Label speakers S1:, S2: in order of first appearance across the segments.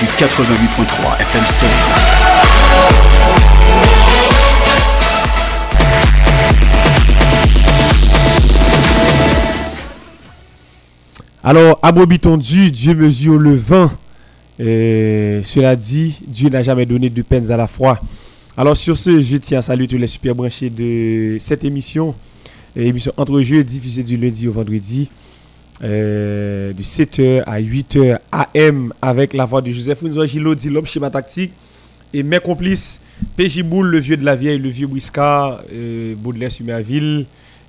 S1: du 88.3 FM.
S2: Alors, Abobiton Dieu, Dieu mesure le. Et cela dit, Dieu n'a jamais donné de peines à la fois. Alors, sur ce, je tiens à saluer tous les super branchés de cette émission. Émission Entre Jeux, diffusée du lundi au vendredi, euh, de 7h à 8h AM, avec la voix de Joseph Unzo Gilo, dit l'homme schéma tactique. Et mes complices, PJ Boule, le vieux de la vieille, le vieux Briscard, euh, Baudelaire Sumerville,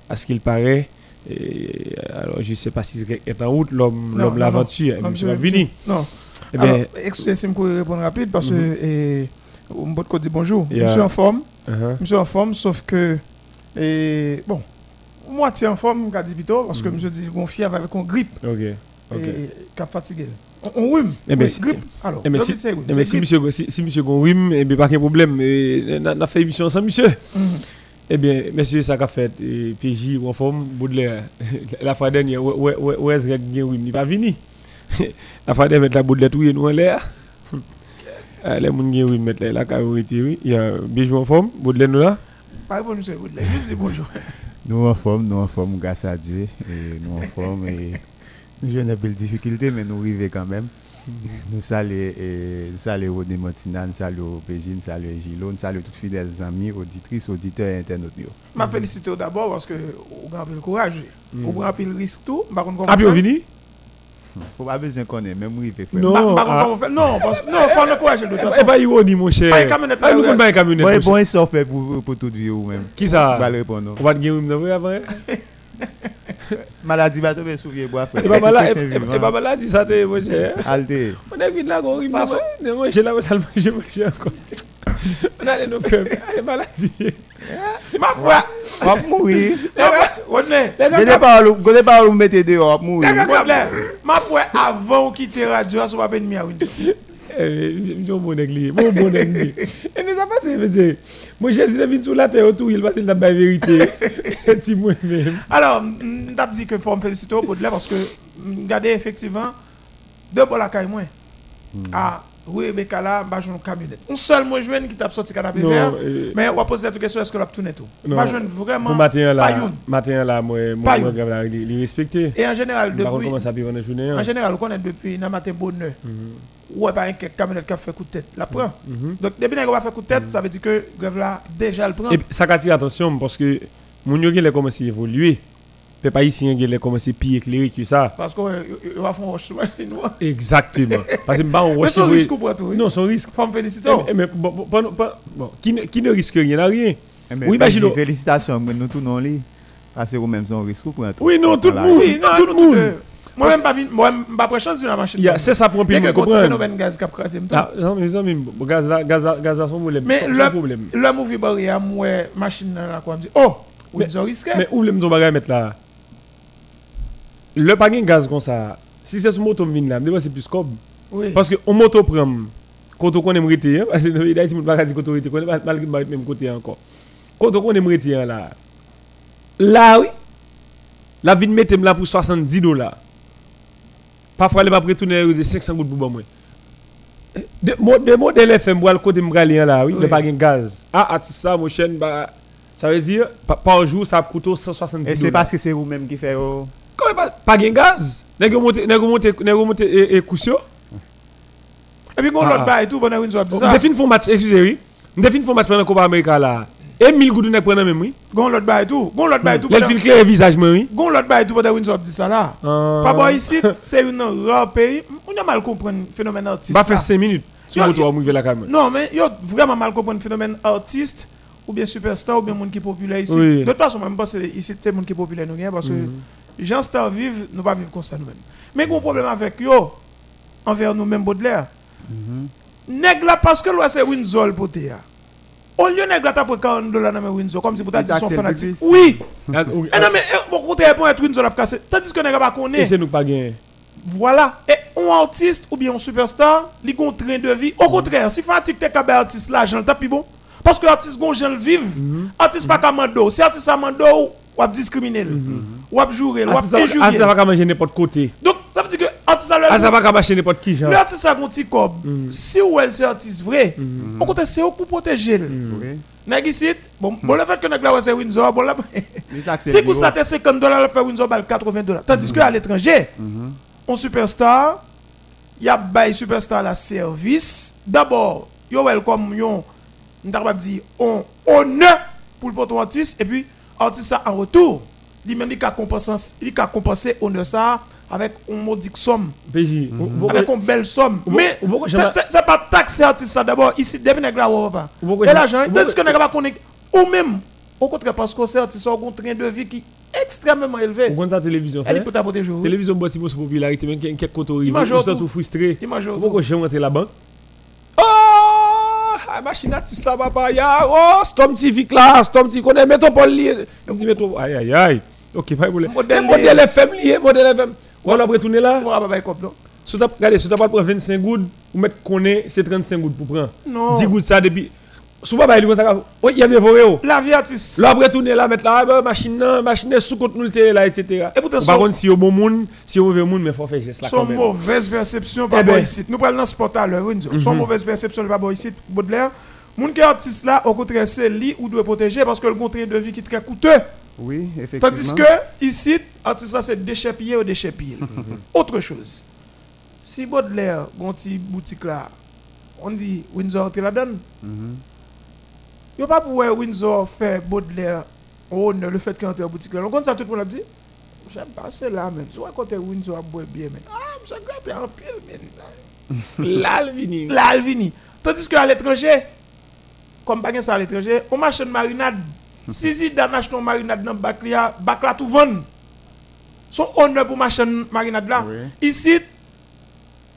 S2: à ce qu'il paraît. Et, alors, je ne sais pas si est en route, l'homme, l'aventure,
S3: non,
S2: monsieur
S3: monsieur,
S2: Vini.
S3: Non.
S2: Eh
S3: Alors,
S2: bien,
S3: excusez moi de répondre rapide parce que eh, Mbotko dit bonjour.
S2: Yeah.
S3: Monsieur en forme.
S2: uh-huh.
S3: Monsieur en forme, sauf que et, bon, moitié en forme, qu'a dit plutôt, parce que monsieur dit qu'on fièvre avec une grippe
S2: ok. ok.
S3: et fatigué. On, rhume.
S2: Eh ben,
S3: oui, grippe. Alors,
S2: Eh, mais
S3: le
S2: si,
S3: c'est rhume,
S2: eh, mais
S3: c'est
S2: si monsieur, si, si monsieur Gonwim, eh bien, pas de problème. Eh, On a fait émission ensemble, monsieur.
S3: Mhm.
S2: Eh bien, monsieur, ça qu'a fait, eh, PJ, en forme, Baudelaire, la fois dernière, où est-ce qu'il y a Gonwim, il n'est pas venu? La fois dernière, la Baudelaire, tout est nous en l'air. Les gens qui ont mettre la oui. Il y a Bijou en forme, Baudelaire nous là?
S3: Pas bon, monsieur Baudelaire, juste dis bonjour.
S4: Nous en forme, nous en forme grâce à Dieu. Et nous en forme et nous avons des belles difficultés, mais nous arrivons quand même. Nous saluons et nous saluons Rodney Montina, nous saluons PJ, nous saluons Gilo, nous saluons tous fidèles amis, auditrices, auditeurs et internautes.
S3: Je félicite d'abord parce que vous avez le courage. Vous avez le risque tout.
S2: Ah, puis vini?
S4: Faut pas besoin qu'on ait, même arrivé frère.
S2: Non.
S3: Par contre,
S2: ah.
S3: fait Non, parce non, faut le courage de toute façon.
S2: pas ironi, mon cher.
S3: Pas une camionnette,
S2: Ah,
S3: là,
S2: comprenez pas une camionnette,
S4: Bon, bon, sont faits pour, pour toute vie ou même.
S2: Qui ça?
S4: Va répondre. non?
S2: On va te gagner le avant. pas malade,
S4: Chrétien
S2: et
S4: vivant.
S2: et pas malade, ça t'es, mon cher.
S4: Alte.
S2: On est vite là, on
S3: Ça,
S2: arrive
S3: ça-
S2: là, moi j'ai là, ça le manger, manger encore. On allait nous faire, allez maladie.
S3: Ma foi
S4: On va mourir.
S3: Rodney
S2: Les
S4: Je
S2: gars,
S4: n'ai pas où- je n'ai pas où vous mettez dehors, on va mourir.
S3: Rodney Ma foi avant ou quitter radio, ça va pas une Windows.
S2: eh, je bon négli, bon bon négli. Et nous ça passe, c'est, moi sur la terre autour, il passe la vérité. Et.
S3: Alors, t'ai dit que faut me féliciter au Baudelaire parce que regardez effectivement deux bols à caille moins. Ah, oui, Rebecca là, j'ai une camionnette. Un seul moi jeune qui t'a sorti canapé vert. Mais on va poser la question est-ce que l'a tourné tout?
S2: Non.
S3: Bah jeune vraiment
S2: Pour matin là, matin là, moi, moi, moi, grave il respecté.
S3: Et en général depuis
S2: comment ça peut la journée?
S3: en
S2: hein?
S3: général, on connaît depuis dans matin bonheur.
S2: Mhm,
S3: Ouais, pas un camionnette qui a fait coup de tête, la prend.
S2: mhm.
S3: Donc depuis qu'on va faire coup de tête, ça veut dire que grève là déjà le prend.
S2: Et ça attire attention parce que mon yo il a commencé à évoluer. Ici, il a commencé à éclairé que ça.
S3: Parce qu'on va faire un.
S2: Exactement. Parce que bah, on
S3: Mais risque pour.
S2: Non, son risque.
S3: Faut me féliciter.
S2: Eh, mais bon, bon, bon, bon, bon, qui, ne, risque rien à rien.
S4: Eh,
S2: Oui.
S4: Félicitations, mais nous tournons les. Parce que vous-même, c'est un risque pour un truc.
S2: Oui, non, tout le
S4: Voilà.
S2: monde.
S3: Oui, non,
S2: tout le monde.
S3: Moi-même, pas sur la machine.
S2: C'est ça pour un
S3: phénomène gaz qui a crasé,
S2: non, mes amis, bon, gaz, à- gaz, à- gaz, à son problème.
S3: Mais
S2: Son-
S3: le-
S2: son problème.
S3: Le mauvais barrière, moi, machine là, quoi, me dit, oh,
S2: Mais-
S3: ont
S2: où le mettre là? Le pas de gaz comme ça. Si c'est sur moto vin là, me c'est plus comme.
S3: Oui.
S2: Parce que on moto prend quand on connaît m'arrêter hein, parce que dans le pays d'Haïti on pas dire quand on arrêter connaît malgré mal- même côté encore. Quand on connaît m'arrêter hein, là. Là oui. La vie de mettre là pour 70 dollars. Parfois elle va retourner aux 500 gouttes pour moi. De mo- de modèle FM pour le côté m'aller hein, là oui,
S3: Oui.
S2: le pas de gaz. Ah artiste ça mon chaîne bah ça veut dire pa- par jour ça coûte 170
S4: Et c'est parce que c'est vous-même qui fait. oh,
S2: Comment pas pas de gaz Nèg monte et, et
S3: puis, on l'autre
S2: ah.
S3: bail tout, bon, on a dit ça.
S2: définit font match, excusez oui. On définit font match pendant Copa América là. Et 1000 gouttes nèg prend même oui.
S3: On l'autre bail tout. On l'autre bail tout.
S2: Clair visage moi oui.
S3: L'autre bail tout, on a dit ça là.
S2: Ah.
S3: Pas bon ici, c'est un rare pays. On a mal compris le phénomène artiste.
S2: Ba faire
S3: là.
S2: 5 minutes.
S3: Non, mais yo vraiment mal comprendre phénomène artiste ou bien superstar ou bien monde qui est populaire ici. De toute façon, même pas ici c'est monde qui est populaire nous rien parce que gens stars vivent, nous pas vivre comme ça nous-mêmes. Mais gros problème avec yo envers nous-mêmes Baudelaire. nèg là parce que là c'est Windsor poté ya. Au lieu nèg là t'a pris 40 dollars dans Windsor comme si pour
S4: Il
S3: dit son fanatique. Oui.
S2: Ah, oui,
S3: Eh non mais eh, bon côté pour être Windsor l'a cassé. Tandis que nèg pas
S2: Et
S3: connaît.
S2: c'est nous pas gagné.
S3: Voilà. Et un artiste ou bien un superstar, il a un train de vie. Au contraire, si fanatique t'es qu'à artiste l'argent, t'as plus bon. Parce que l'artiste gon gens le vivre. Artiste pas qu'à mando. Si artiste a mando ou discriminer, ou a jouer, ou
S2: Ah,
S3: a
S2: ça ah, ça va pas manger n'importe côté.
S3: Donc ça veut dire que artiste a
S2: Ah, ça va pas marcher n'importe qui, genre.
S3: le artiste a un petit cob. Si ou elle c'est artiste vrai, au contraire c'est pour protéger. le.
S4: Oui.
S3: Nèg bon, bon le fait que nèg là c'est Windsor, bon là vous
S4: bureau.
S3: ça 50 dollars, le fait Windsor bal 80 dollars. Tandis que à l'étranger, un superstar, il y a bay superstar la service. D'abord, yo welcome dire on honneur pour le porte artiste et puis artiste ça en retour, lui même il a compensé, il a compensé honneur ça avec une modique somme,
S2: PJ. ou-
S3: avec une belle somme. Mais c'est- pas taxer artiste ça d'abord ici depuis. Ou-
S2: ou-
S3: Et l'argent, tandis que pas connaît ou même au contraire parce que c'est artiste a un train de vie qui est extrêmement élevé.
S2: Ou quand ça télévision
S3: Elle est pour t'apporter jour.
S2: Télévision boit si pour sa popularité, même ils
S3: autour.
S2: sont frustrés.
S3: Il mange
S2: Ou
S3: autour.
S2: pourquoi j'ai rentré la banque Oh Ah, machine artiste là, papa, ya Oh, Storm TV là, Storm TV connaît métropole lié. Il dit métropole. Aïe, aïe, aïe. Ok, pas de problème.
S3: Modèle
S2: FM lié, modèle FM. On va retourner là.
S3: On va pas cop, non?
S2: Si tu regardez, si tu pas prendre 25 gouttes, ou mettre connaît, c'est 35 gouttes pour prendre.
S3: Non.
S2: 10 gouttes ça depuis. Si vous pas comme ça, oui, il y a des forêts. oh.
S3: La vie artiste.
S2: Là, après, tourner là, mettre là, ah, ben, machine, là, machine, sous compte nous le terrain, là, etc.
S3: Et pourtant,
S2: Par
S3: son-
S2: contre, si au bon monde, si au mauvais monde, mais faut faire geste là
S3: Son mauvaise perception par
S2: ben.
S3: rapport ici. Nous parlons dans ce sport à l'heure, Windsor. Son mauvaise perception par rapport ici, Baudelaire. Moun qui artiste là, au contraire, c'est lui ou doit protéger parce que le contraire de vie qui est très coûteux.
S4: Oui, effectivement.
S3: Tandis que ici, artiste là, c'est déchet pillé ou déchet pillé. Autre chose. Si Baudelaire, gon petit boutique là, on dit Windsor entre là-dedans,
S4: Mhm.
S3: Yo pas pour Windsor faire Baudelaire oh le fait qu'il entre en boutique là. On compte ça tout le monde a dit. J'aime pas c'est là même. Soit côté Windsor a boire bien mais ah monsieur grave en pile men.
S2: Là, le vini.
S3: Là Alvini. Tandis que à l'étranger comme pas ça à l'étranger, on marche de marinade. Si Zidane achète une marinade dans bac là, bac là tout. Son honneur pour marcher de marinade là. Ici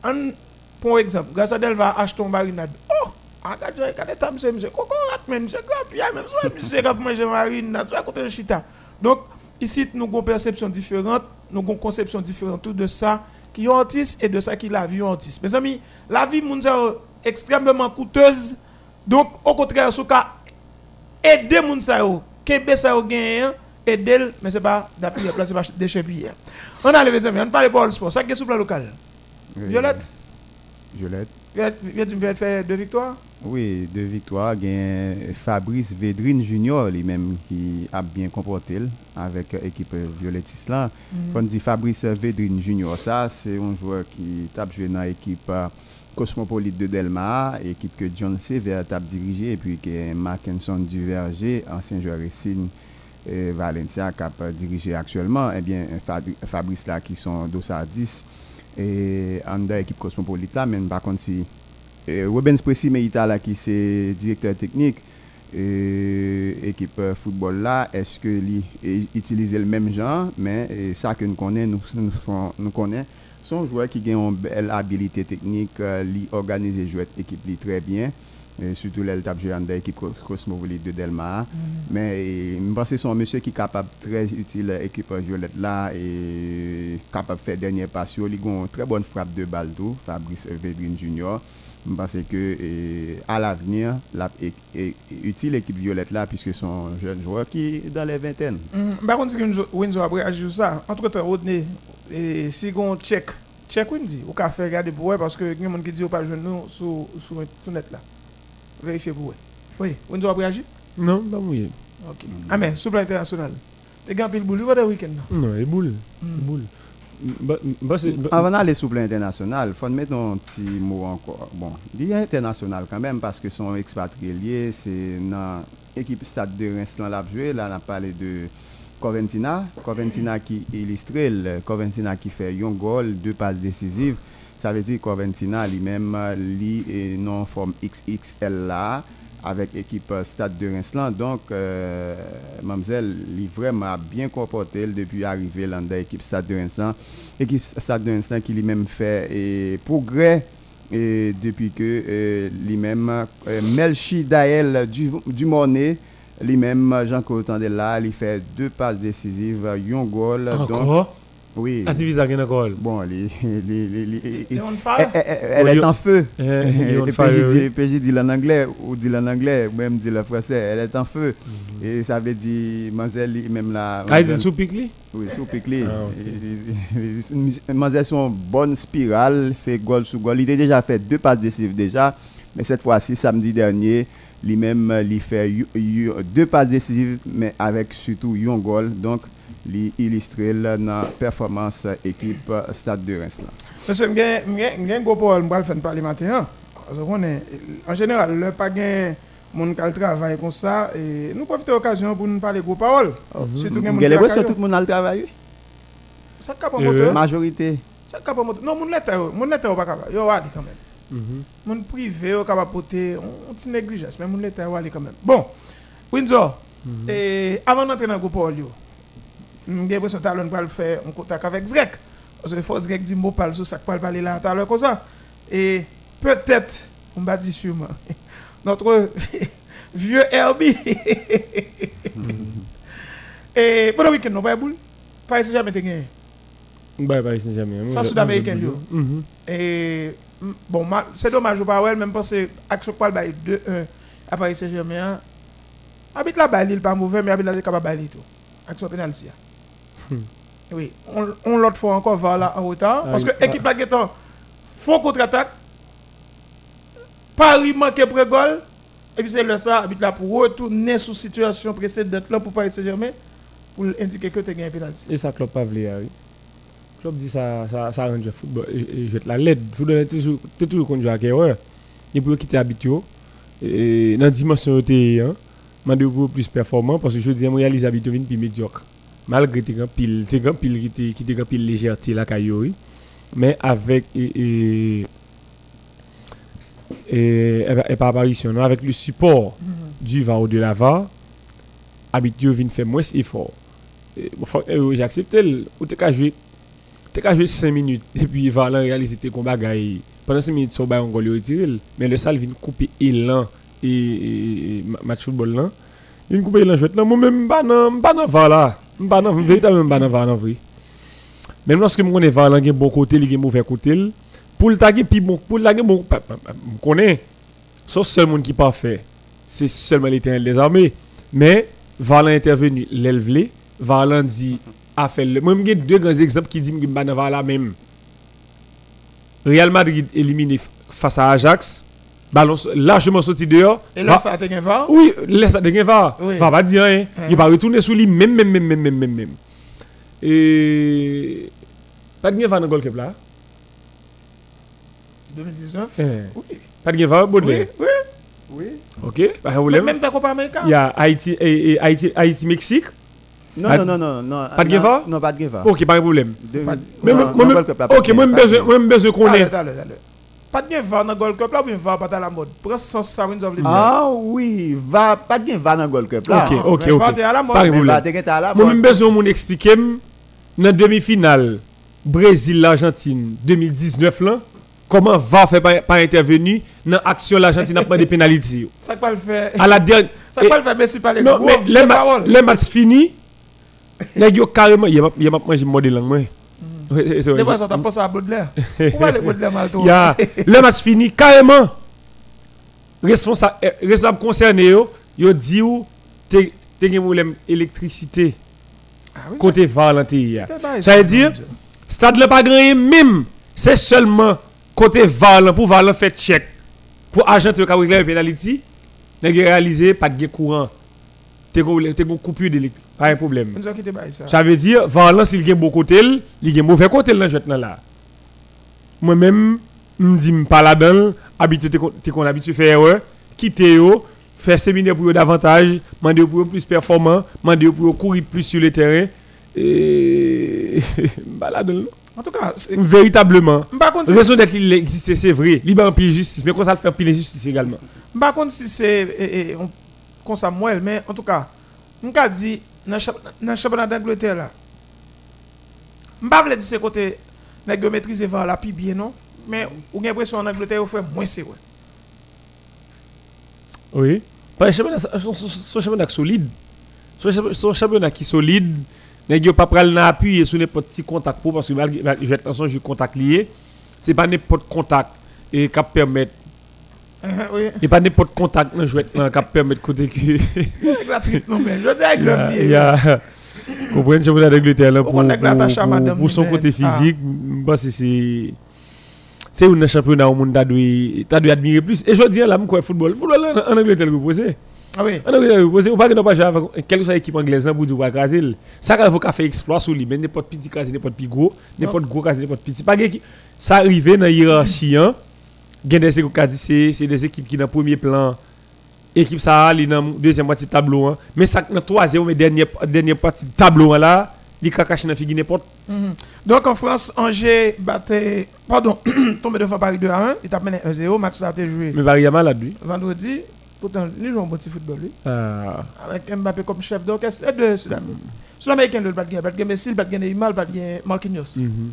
S3: un pour exemple, Gassadel va acheter une marinade. Oh, regarde, regarde, t'as monsieur, monsieur, coco rat, mais monsieur, grave, ya, soit, monsieur, grave, manger marinade, soit côté de chita. Donc, ici, nous avons une perception différente, nous avons une conception différente tout de ça qui est artiste et de ça qui est la vie artiste. Mes amis, la vie mondiale est extrêmement coûteuse. Donc, au contraire, ce cas, aider moun sa yo, kebe sa yo gen aider, mais c'est pas d'appuyer, là, c'est pas déchet pied. On a les mes amis, on parle pas de sport, ça qui est sur le plan. Violette,
S4: Violette.
S3: Tu me fais faire deux victoires?
S4: Oui, deux victoires. Il y a Fabrice Védrine Junior, lui-même, qui a bien comporté avec l'équipe Violettis là. Quand on dit Fabrice Védrine Junior, ça, c'est un joueur qui tape joué dans l'équipe euh, Cosmopolite de Delmar, équipe que John Sever tape dirigé, et puis que Mackinson Duverger, ancien joueur Racing et Valencia, qui a dirigé actuellement. Eh bien, Fabri- Fabrice là, qui sont 210 et en dans l'équipe Cosmopolite là, mais par contre, si Rubens Presi Meita là qui c'est directeur technique équipe euh, football là est-ce que lui utilise le même genre? Mais ça que nous connaissons nous nous, son- nous connaissons sont joueurs qui ont une belle habilité technique euh, li organiser jouer équipe très bien et surtout là, il tape l'équipe Cos- Cosmopolite de Delmar. Mais eh, je pense que c'est un monsieur qui est capable, très utile, l'équipe Violette là, et capable de faire dernier passe. Il a une très bonne frappe de balle tout, Fabrice Védrine Junior. Je pense que eh, à l'avenir, la, est, est utile l'équipe Violette là, puisque c'est un jeune joueur qui est dans les vingtaines.
S3: Par contre, si Windsor- Windsor a réagi sur ça, entre temps, Rodney, et si on check, check Windy, ou qu'a fait regarder pour parce que il y a des gens qui disent pas jeune nous sur sur sur net là. Vérifiez pour eux. Oui, Windsor a réagi
S2: Non, pas mouillé.
S3: OK. Ah mais sur le plan international. T'es grand pile boule ou week-end là
S2: Non, il boule.
S3: Mm.
S2: Boule. Bah, bah, bah-
S4: Avant d'aller sur le plan international, il faut mettre un petit mot encore. Bon, il y a international quand même parce que son expatrié lié, c'est dans l'équipe Stade de Reims là, joué. Là, on a parlé de Coventina. Coventina qui illustre, le Coventina qui fait un goal, deux passes décisives. Ça veut dire Coventina lui-même, lui non forme XXL là avec l'équipe euh, Stade de Reims. Donc, euh, Mamzelle, il vraiment bien comporté depuis arriver dans l'équipe Stade de Reims. Équipe Stade de Reims qui lui-même fait et progrès et depuis que euh, lui-même euh, Melchi Dael du Dumornay lui-même Jean-Claude Tandela il fait deux passes décisives un goal donc oui
S2: La divise a gagné encore.
S4: bon les- les- les- elle, elle- elle est en feu PJ
S2: fire,
S4: dit, dit en anglais ou dit en anglais même dit le français elle est en feu
S2: Mhm.
S4: et ça veut dire Mazel même là
S2: Ah, il dit sous?
S4: Oui, sous piqué.
S2: Ah.
S4: Mazet son bonne spirale, c'est goal sous goal. Il a déjà fait deux passes décisives déjà, mais cette fois-ci, samedi dernier, lui-même, il fait deux passes décisives, mais avec surtout un goal. Donc, il illustre dans la performance équipe euh, Stade de Reims.
S3: parler matin. hein. Parce qu'on est, en général, le pas gain mon qui travaille comme ça et nous profitons de l'occasion pour nous parler gros paroles. Surtout
S4: Vous
S3: gen moun
S4: avez
S3: qui
S4: l'impression
S3: la
S4: que tout le monde a le travail
S3: Ça cap en
S2: Eh
S3: moteur.
S2: ouais.
S4: Majorité.
S3: Ça cap en moteur. Non, mon lettre, mon lettre pas capable. Yo aller quand même.
S2: Mhm.
S3: Mon privé yo capable porter un petit négligence mais mon lettre yo aller quand même. Bon. Windsor.
S2: Mhm.
S3: Et avant d'entrer dans le groupe parole yo. J'ai l'impression que talon le faire un contact avec Zrek. Parce que faut Zrek dit mot parle sur ça parle parler là tout à l'heure comme ça. Et peut-être on va dire sûrement notre vieux Herbie. Et pendant le week-end, non, pas de boule. Pas essayer jamais de gagner.
S2: Bah, bah, c'est jamais.
S3: Ça, Sud-Américain, yo.
S2: Mhm.
S3: Et mm, bon, c'est dommage, ou pas, ouais, même parce que Action Paul bail 2-1 à Paris Saint-Germain. Mauvais, mais habite là, il est capable de tout. Action penalty.
S2: Hmm.
S3: Oui, on, on l'autre fois encore va là en retard.
S2: Ah,
S3: parce que l'équipe là, Guetan, font contre-attaque. Paris manque pré-goal. Et puis c'est le ça, habite là pour retourner sous situation précédente là pour Paris Saint-Germain. Pour indiquer que tu as gagné un penalty.
S2: Et ça, Klopp pas voulu, ah oui. Klopp dit ça, ça, ça arrange le football. Et, et jette la LED. Le football est toujours, t'es conduit à erreur. Et pour quitter habitué, et dans la dimension où t'es, hein, plus performant parce que je dis, moi, réalise habitué vin plus médiocre. Malgré piles, tes grands piles qui grands piles légèreté oui. Mais avec, et, et, par apparition, non, avec le support du VAR ou de la VAR, habitué vient faire moins effort. Euh, j'ai accepté ou t'es qu'à jouer t'es qu'à jouer 5 minutes et puis Valan réaliser tes combats pendant 5 minutes sur bail on goal retiré mais le sale vient couper élan et, et, et ma- match football là il vient couper élan jouet là moi même pas dans pas dans Pas dans véritablement pas dans Vala en vrai même lorsque moi connais Valan gen bon côté il gen mauvais côté. Pour le taguer bon pour le taguer bon me connais sauf seul monde qui parfait c'est seulement l'éternel des armées. Mais Valan intervenu l'élevlé Valan dit a fait le moi j'ai deux grands exemples qui disent que je la même. Real Madrid éliminé face à Ajax ballon largement sorti dehors
S3: Et là,
S2: Va-
S3: ça a été un VAR.
S2: oui laisse ça de va
S3: Oui.
S2: va pas dire rien
S3: Hein.
S2: il va retourner sous lui même même même même même même même et pas de va dans goal là
S3: 2019.
S2: Eh,
S3: Oui.
S2: pas de va
S3: Oui,
S2: Baudelaire
S3: oui.
S4: Oui.
S2: ok pas de problème
S3: même ta Copa América.
S2: il y a Haïti et, et Haïti Haïti Mexique
S4: Non,
S2: Pas-
S4: non, non, non, non.
S2: Pas de
S4: non,
S2: Guevara?
S4: Non, pas de Guevara.
S2: ok pas de problème
S4: De-
S3: Pas de-
S2: Mais
S4: non,
S2: moi-
S4: non,
S2: moi-
S4: là,
S2: ok moi
S4: Guevara,
S2: besoin qu'on
S3: Pas de VAR dans le Gold Cup là, ou bien VAR pas à la mode? Prends sens ça, dire.
S4: Ah oui, va, pas de va dans le Gold Cup là.
S2: Ok, ok,
S3: Mais
S2: ok.
S3: t'es à la mode.
S2: Pas de
S4: Mais va, t'es qu'à la
S2: Moi,
S4: bonne.
S2: même besoin de expliquer dans demi-finale Brésil-L'Argentine 2019 là, comment va faire pas, pas intervenir dans l'action l'Argentine a pris des pénalités?
S3: Ça pas le faire.
S2: À la dernière.
S3: Ça pas le faire Messi parler.
S2: Non,
S3: Gros,
S2: mais
S3: vieux
S2: les, ma-
S3: parole.
S2: les matchs finis, les gars carrément, il y a il y a pas mangé mode langue moi.
S3: Fois, ça t'a pensé à Baudelaire. Pourquoi les Baudelaire mal
S2: Il a le match fini carrément. Responsable, eh, responsable concerné yo, yo dit ou te te gen problème électricité côté Valentin. Ça veut dire Stade le pas gagné même. C'est seulement côté Valan pour Valan faire check. Pour agent de Kabri penalty, n'a réalisé pas de courant. Une coupure d'électricité, pas un problème.
S3: Ça.
S2: Veut dire, Valan, s'il gagne bon côté, il gagne mauvais côté dans là. Moi-même, je dis pas là-dedans, habitué, qu'on habitué faire erreur, quitter faire séminaire pour davantage, demander pour plus performant, demander pour courir plus sur le terrain. Et. là-dedans,
S3: En tout cas,
S2: véritablement.
S3: par contre,
S2: Raison d'être il existe, c'est vrai. Il va en pile justice, mais comment ça fait pile justice également.
S3: Par contre, si c'est comme moi, mais en tout cas, a dit dans le championnat d'Angleterre je ne dire c'est côté yo maîtriser VAR là puis bien non? mais ou gen pression en Angleterre ou fait moins c'est.
S2: Oui. Pas un championnat, solide. Son champ- Son championnat qui est solide. Nèg yo pas pral nan appuyer sur n'importe petit contact pour parce que je vais être dans contact lié. C'est pas n'importe contact et qui permettre
S3: oui.
S2: et pas n'importe contact dans jouet qui permettre côté que
S3: non mais je dis avec
S2: il a-
S3: le
S2: il a comprenez le championnat d'Angleterre là
S3: Faut
S2: pour son côté
S3: ah.
S2: physique, que c'est c'est un championnat au monde t'as dû admirer plus et je dis là moi football football en Angleterre vous posez
S3: Ah oui.
S2: En Angleterre, vous posez, ou pas que pas avec quelle que soit l'équipe anglaise pour dire pas le. Ça quand faut fait exploit sur lui, mais n'importe petit craser, n'importe petit gros, n'importe gros craser, n'importe petit. Pas que ça arrive dans hiérarchie hein. Gen des équipes qui dit c'est c'est des équipes qui dans premier plan équipe ça ali dans deuxième partie de tableau hein. Mais ça dans troisième mais dernière dernière partie de tableau hein, là, il ka cacher dans figue n'importe.
S3: Mhm. Donc en France, Angers battait, pardon, tombé fois Paris 2 à 1, il t'a mené 1-0, match ça a été joué
S2: Mais Varia malade lui.
S3: vendredi. Pourtant, il joue un bon petit football, lui.
S2: Ah,
S3: Avec Mbappé comme chef d'orchestre. Et deux Sud- Sud-Américain, le bat gagner, bat gagner Messi, bat gagner Neymar, bat gagner Marquinhos.
S2: mhm.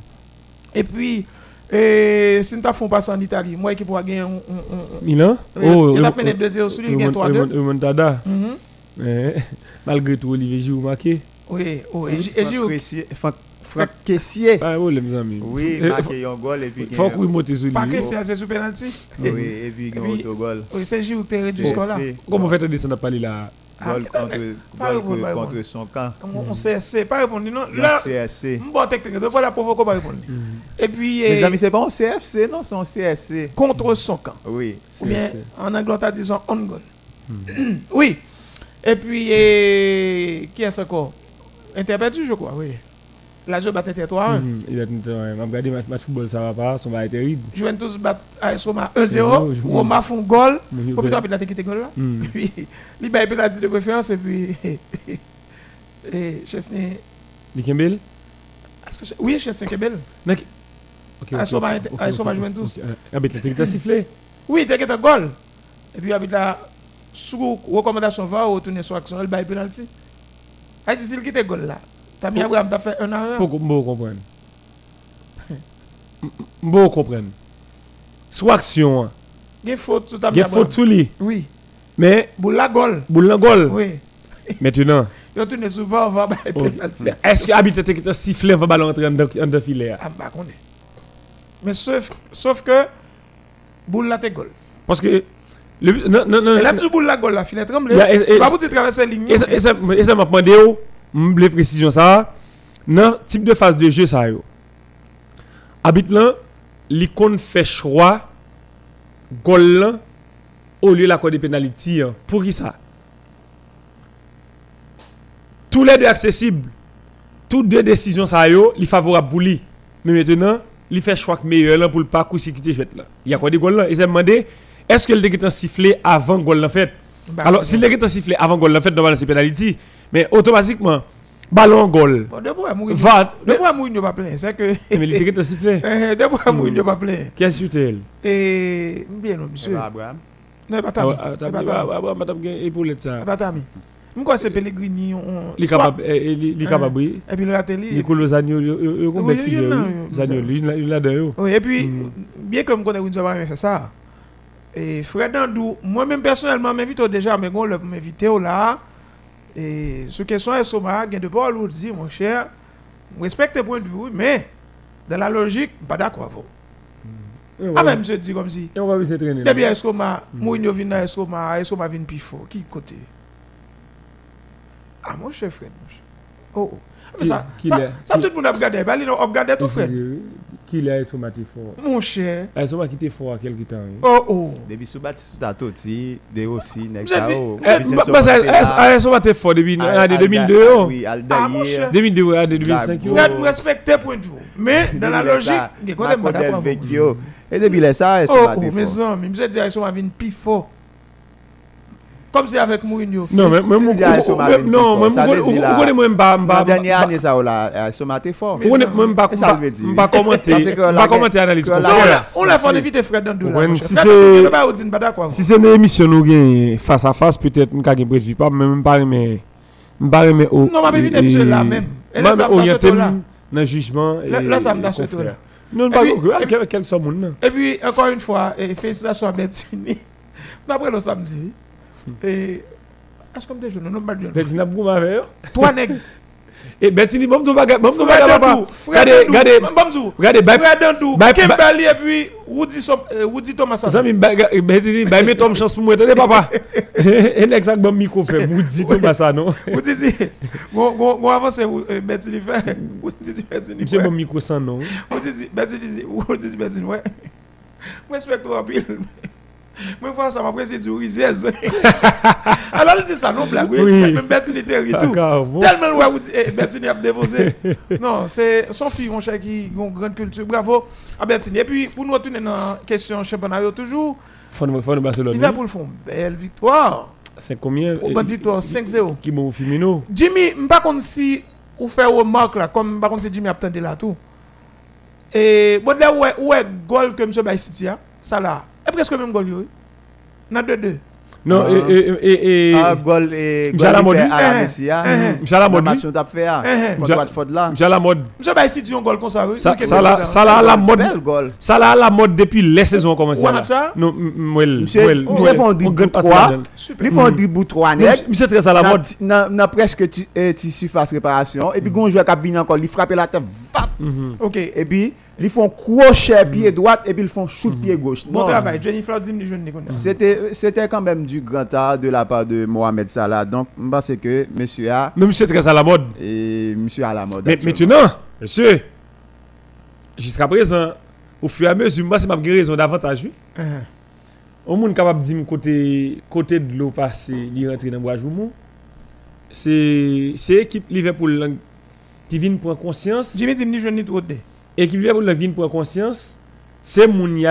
S3: Et puis, et, si nous faisons passer en Italie, moi qui pourrais gagner un. un- un-
S2: Milan?
S3: Un- il a mené 2-0 sur lui, il
S2: remont-
S3: 3-2.
S2: remont- remontada.
S3: Mhm.
S2: Eh, Malgré tout Olivier Giroud marqué.
S3: Oui, oui. Et J- et Giroud,
S4: Franck- Caissier.
S2: Ah ouais les amis.
S4: Oui,
S2: Eh,
S4: marqué un goal et puis
S2: Faut qu'on monte sur lui.
S3: pas que c'est sous penalty.
S4: Oui, et puis
S3: Et
S4: un
S3: puis,
S4: autogol.
S3: Oui, c'est Giroud qui a réduit score-là.
S4: c'est
S2: Comment fait descendre à parler là?
S3: Ah, ah,
S4: contre,
S3: répondre, pas
S4: contre son camp.
S3: On CSC, pas répondre. Non, là,
S4: CSC.
S3: bon technique, de pas la provoquer, pas répondre. Et puis,
S4: Mes
S3: eh,
S4: amis, c'est pas un CFC, non, c'est un CSC.
S3: contre son camp.
S4: Oui.
S3: Ou bien, en Angleterre, disons on goal. oui. Et puis, eh, qui est-ce encore? Interperdu, je crois, oui. La jeu bat Inter 3 1.
S2: Mhm, Il a tout m'a regardé match match football ça va pas, ça va être terrible.
S3: Juventus bat AS Roma
S2: 1-0,
S3: 1-0.
S2: je-
S3: Roma font goal. Pour
S2: il-
S3: rapide, la technique goal là.
S2: Mhm.
S3: Puis, il bat penalty de préférence et puis. Et Chesney.
S2: Di Kembel
S3: Est-ce que. Oui, Chesney Kebel.
S2: Nak OK.
S3: Ah, ah, ça va
S2: ok,
S3: Juventus.
S2: Ah mais t'as t'as sifflé?
S3: Oui, t'as un goal. Et puis, avec la sous recommandation va retourner sur action, il bat penalty. A dit, s'il quitte goal là, Tammy
S2: Oh.
S3: Abraham t'a fait un à un.
S2: Pour pour comprendre. Bon comprendre. Soit action, hein.
S3: Il y a faute sur
S2: il a faute sur lui,
S3: Oui.
S2: mais
S3: Pour la goal.
S2: boule dans goal.
S3: Oui.
S2: Maintenant,
S3: Il retourne souvent, on va
S2: oh,
S3: penalty.
S2: mais est-ce que habitué qui t'a sifflé va ballon entrer dans dans filet
S3: Ah, bah, on est. Mais sauf, sauf que, boule là, t'es goal.
S2: Parce que le non non non.
S3: Et là, tu boule la goal là, filet
S2: a- et-
S3: Pas pour te traverser la ligne.
S2: Et ça m'a demandé, oh, m'ble précision ça, dans type de phase de jeu ça yo. Habite là, l'icône fait choix goal au lieu l'accord de penalty hein. pour qui ça? Tous les deux accessibles. Toutes deux décisions ça yo, li favorable pour lui. Mais maintenant, il fait choix que meilleur pour le parcours sécurité fait là. Il y a quoi des goal là et m'a demandé est-ce que le était sifflé avant goal là fait?
S3: Bah,
S2: alors, si l'équipe a sifflé avant goal, la fait, normalement, c'est pénalité. Mais automatiquement, ballon goal.
S3: Bon, de pourquoi Mourinho.
S2: Va.
S3: De Mourinho pas plein? C'est que.
S2: Mais l'équipe a sifflé.
S3: Eh, De pourquoi Mourinho pas plein?
S2: Qu'est-ce que c'est
S3: Et. Bien, non, monsieur.
S4: Abraham.
S3: Non, pas
S2: Ah,
S3: Tami.
S2: ah,
S3: Eh,
S2: t'as
S3: pas
S2: dit,
S3: Tami.
S2: ah, ah, gagne épaulette ça.
S3: Eh, Pas Tami. Je crois que c'est Pellegrini. on-
S2: Il est capable, eh, eh, il est capable, oui.
S3: Et puis le
S2: Zagno, il est
S3: Oui,
S2: compétitif.
S3: il y en a, il y a-
S2: Zagno, il il a d'ailleurs.
S3: Oui, et puis,
S2: Mm.
S3: bien que je connais Windsor pas fait ça. Et Fred Andou, moi-même personnellement, m'invite déjà, mais bon, m'invite là. Et ce question est sur ma, gain de pas l'autre dit, mon cher, je respecte tes points de vue, mais dans la logique, pas d'accord avec vous.
S2: Et on
S3: Ah, même, je dis comme si.
S2: et on va essayer de traîner.
S3: Depuis Escoma, Mourinho vient à Escoma, Escoma vient plus fort? Qui côté? Ah, mon cher Fred, mon cher. Oh, oh. Mais
S2: Qui-
S3: ça,
S2: qui
S3: ça,
S2: l'est
S3: ça,
S2: Qui-
S3: tout le monde a a
S2: fort
S3: Mon
S2: qui était fort à quelque temps. oui.
S3: Oh, oh.
S4: Depuis sous bâti sous ta toti, de nek
S2: sont maté fort depuis
S4: Al-
S2: ah, de
S4: Alda-
S2: 2002. oh.
S4: Oui,
S3: cher.
S2: 2002, ouais, de 2005.
S4: Zago.
S3: Fred, respectons point de vue. Mais dans la logique, il y a quand même pas d'accord. avec vous.
S4: Vecchio. Et depuis là, ça,
S3: Oh, oh, dis, ils sont venus plus fort. Comme c'est avec Mourinho.
S2: Non, mais mais
S4: le
S2: non, moi, moi, m'ba- m'ba-
S4: La dernière année, ça, on l'a, elles sont maté fort.
S3: Mais-
S2: m'ba-
S4: veut dire.
S2: m'ba commenter,
S4: la-
S2: commenter analyse
S4: que
S2: comme
S4: la-
S2: ça.
S3: Non, on l'a- fait éviter Fred.
S2: Ouais,
S3: mon
S2: si c'est-
S3: pas pas
S2: une émission nous gagne face à face, peut-être nous gagne prévu pas, mais même pas mais pas mais
S3: Non, m'a éviter monsieur là même. Et là, ça me dans
S2: dans le jugement
S3: Là, ça me dans ce là.
S2: Non, pas quel.
S3: Et puis, encore une fois, félicitations à Bettini. D'après le samedi, E, askom de
S2: jounou, nou mbadjoun. Beti nap
S3: gou mave
S2: yo? Twa neg. E beti li mbamzou baga,
S3: mbamzou
S2: baga papa.
S3: Gade,
S2: gade,
S3: mbamzou.
S2: Gade, bay.
S3: Fred Andou,
S2: Kem
S3: Bali e puis Woody euh, Thomas.
S2: Zami, beti li, bay me tom chans pou mwen. Tade papa, e nek sak bam miko fe,
S3: Woody Thomas anon. Woody ti, gwo avanse beti li fe, Woody ti beti
S2: li
S3: fe.
S2: Mse bam miko san non.
S3: Woody ti, beti li, Woody ti beti li, wè. Mwen spek tou apil, mwen. Moi, fois ça m'a pris, c'est du riziez. Alors, il dit ça, non, blague, oui. Même Bettini était tout. Tellement ouais, Bettini a déposé. non, c'est son fille, mon cher, qui a une grande culture. Bravo à Bettini. Et puis, pour nous retourner dans la question championnat, toujours,
S2: nous Barcelone.
S3: Liverpool font belle victoire.
S2: C'est combien?
S3: Une bonne victoire, 5-0.
S2: qui bon Firmino.
S3: Jimmy, je ne sais pas si vous faites remarque là, comme je ne sais pas si Jimmy a attendu là tout. Et bon, là, où est le goal que M. A, ça là, est presque le même goal. yo. 2-2.
S2: Non,
S4: Ah.
S2: et et et
S4: Ah, gol et gol fait à la
S3: Eh,
S4: Messi, ah.
S3: eh,
S4: match on t'a fait.
S3: Eh, eh.
S4: Contre
S2: Michel-
S4: Watford là.
S2: Michel la mode.
S3: M. Baye City a un goal comme ça. oui.
S2: Ça là
S3: là.
S2: ça là la mode.
S4: Bel gol.
S2: Ça là la mode depuis les saisons ont commencé.
S3: Ouais,
S2: là.
S3: ça?
S2: Non, mouel.
S4: Monsieur- monsieur font un
S2: On
S4: dribble
S2: gagne pas
S4: trois.
S2: ça là-dedans.
S3: Super.
S4: Ils font un dribble 3
S2: Non,
S4: nègres.
S2: Monsieur très à la mode.
S4: presque ti surface réparation. Et puis, gon joueur qui vient encore, il frappe la tête, vap.
S3: Ok.
S4: Et puis, ils font crochet pied droit et puis ils font shoot pied gauche.
S3: Bon
S4: Non.
S3: travail. Jennifer dit je ne connais pas.
S4: C'était c'était quand même du grand art de la part de Mohamed Salah. Donc, je pense que monsieur a
S2: Non, monsieur très à la mode.
S4: et monsieur à la mode.
S2: Mais maintenant, monsieur, jusqu'à présent, au fur et à mesure, moi, c'est ma raison davantage. oui.
S3: Uh-huh.
S2: Au monde capable de dire côté côté de l'eau passé, il rentre dans bois joumou. C'est c'est équipe Liverpool qui vient prendre conscience.
S3: Jimmy dit je pas.
S2: Liverpool là, vient prendre conscience, c'est moun y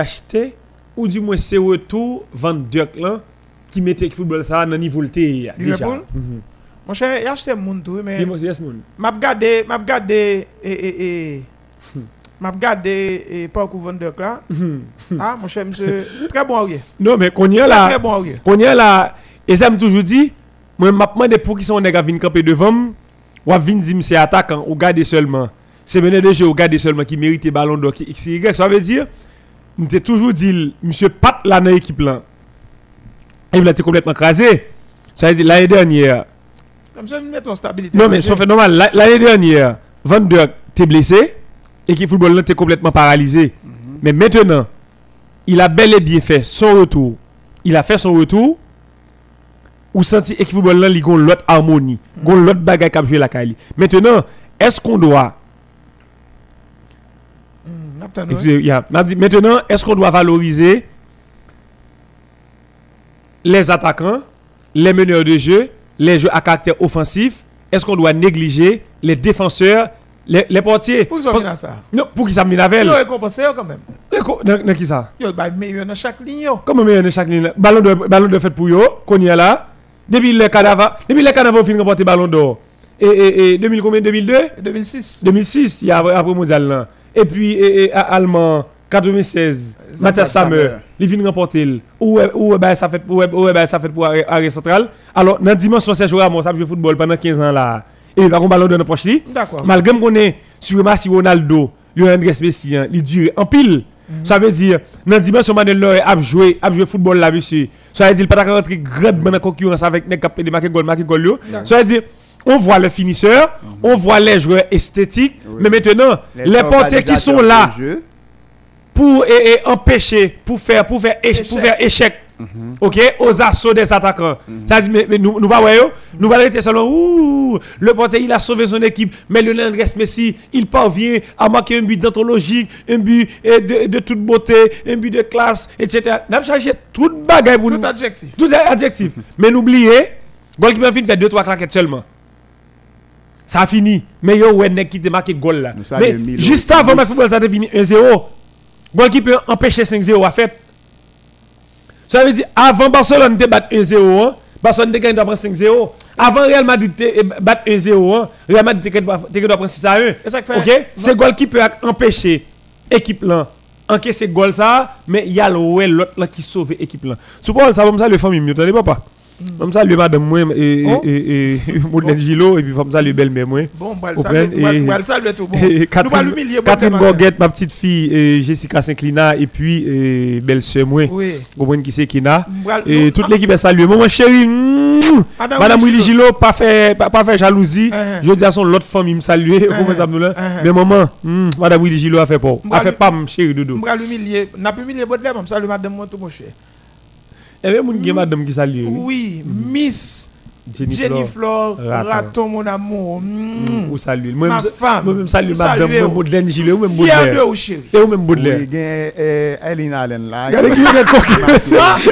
S2: ou du moins c'est retour là qui mettait le football ça dans niveau déjà.
S3: Liverpool?
S2: Mhm.
S3: Mon cher, a mon tout, mais.
S2: Yes, moun.
S3: m'a regardé m'a regardé et et et m'a regardé et vendeur là
S2: Mhm.
S3: ah mon cher monsieur très bon arrière
S2: Non mais qu'on y
S3: très,
S2: là.
S3: très bon arrière
S2: Qu'on y est là, et ça me toujours dit, moi, m'a demandé pour qui sont les gars viennent camper devant ou viennent dire c'est attaquant, ou garder seulement. C'est mené de jeu, ou garder seulement qui mérite ballon d'or, qui X, Y. Ça veut dire, je t'ai toujours dit, monsieur Pat là dans l'équipe là, et il a été complètement crasé. Ça veut dire, l'année dernière,
S3: comme ça mettre en stabilité
S2: non mais sauf fait normal, la- l'année dernière, Van Dijk t'es blessé, et qui football là t'es complètement paralysé. Mais maintenant, il a bel et bien fait son retour. Il a fait son retour. Ou senti football là, il a l'autre harmonie, il a l'autre bagaille qui a joué la Kali. Maintenant, est-ce qu'on doit dit, Maintenant, est-ce qu'on doit valoriser les attaquants, les meneurs de jeu, les jeux à caractère offensif? Est-ce qu'on doit négliger les défenseurs, les, les portiers?
S3: Pour qu'ils ont
S2: Parce-
S3: mis ça.
S2: Non, pour qu'ils s'amènent avec
S3: il a récompensé quand même.
S2: Dans dans qui ça?
S3: Il a meilleur dans chaque ligne.
S2: Comment meilleur de chaque ligne? Ballon de, ballon de fait pour eux, qu'on y est là? Depuis les cadavres, depuis ont fini de remporter ballon d'or. Et, et, et 2000 combien 2002
S3: 2006
S2: 2006, il y a après, mondial là. Et puis et, et, allemand 96,
S3: Zach
S2: Mathias Sammer, il vient remporter. le- Où est- où ben, ça fait où ben, ça fait pour arrêt central? Alors dans dimension Sergio Ramos, ça a joué football pendant 15 ans là. Et il va ballon d'or dans poche
S3: d'accord
S2: Malgré qu'on est sur Messi Ronaldo, Lionel Messi, il dure en pile. Ça veut dire, dans la dimension Neuer a joué, a joué football là, monsieur. Ça veut dire, pas rentrer grandement en concurrence avec les de marquer goal, goal. Ça veut dire, on voit le finisseur, on voit les joueurs esthétiques, mais maintenant, les, portiers qui sont là pour empêcher, pour faire, pour
S3: Échec.
S2: Échec. Ok, aux assauts des attaquants. Ça dit, mais, mais nous, nous pas voyons, nous pas arrêter seulement, ouh, le portier, il a sauvé son équipe, mais Lionel Andrés Messi, il parvient à marquer un but d'anthologique, un but eh, de, de toute beauté, un but de classe, etc. Nous avons changé toute bagaille pour
S3: tout
S2: nous.
S3: adjectif
S2: Tout adjectif. mais n'oubliez, goalkeeper fin fait 2-3 claquettes seulement. Ça a fini. Mais yo, ouais, nèg qui te marqué goal là. Mais juste avant, le football, ça a fini 1-0. Goalkeeper empêché 5-0 à fait. Ça veut dire, avant Barcelone te battre 1-0, hein, Barcelone te gagné doit prendre 5-0. Avant Real Madrid te battre 1-0, hein, Real Madrid te doit prendre 6 à 1.
S3: Et ça fait-
S2: Ok? C'est goalkeeper a empêché équipe là encaisser goal ça, mais il y a l'autre qui sauve équipe là. Sous ça ça le famille mieux, t'entendez papa? Je salue madame moi et
S3: Oh.
S2: et et Modèle Gilo et puis je salue belle-mère moi.
S3: Bon, le le saluer tout bon.
S2: Catherine,
S3: l'humilier.
S2: Gorguette, ma petite fille, et Jessica Sinclina, et puis belle-sœur moi.
S3: Oui.
S2: Vous qui c'est Kina.
S3: M'bral-
S2: Et toute l'équipe est saluée. Maman chérie, mm,
S3: Madame Willy
S2: Gilo, pas fait, jalousie.
S3: Uh-huh.
S2: Je dis à son l'autre femme, il me salue.
S3: Uh-huh.
S2: Mais maman, mm, Madame Willy Gilo a fait pas. A fait pas, mon chéri Doudou.
S3: M'bral humilier. N'a pas humilié Baudelaire, mais salut madame moi tout mon cher.
S2: Et bien, mon gars, madame qui salue.
S3: Oui, Miss
S2: Jenny
S3: Jenny
S2: Flore.
S3: Flore,
S2: Raton.
S3: mon amour. Mm.
S2: Ou salue. Moi,
S3: Ma femme.
S2: moi, même salue madame, moi,
S3: ou
S2: même
S3: Fier de
S2: Baudelaire.
S3: vous, chérie.
S2: Et ou même Baudelaire.
S4: Oui, eh, Ellen Allen là.
S2: Regardez qui de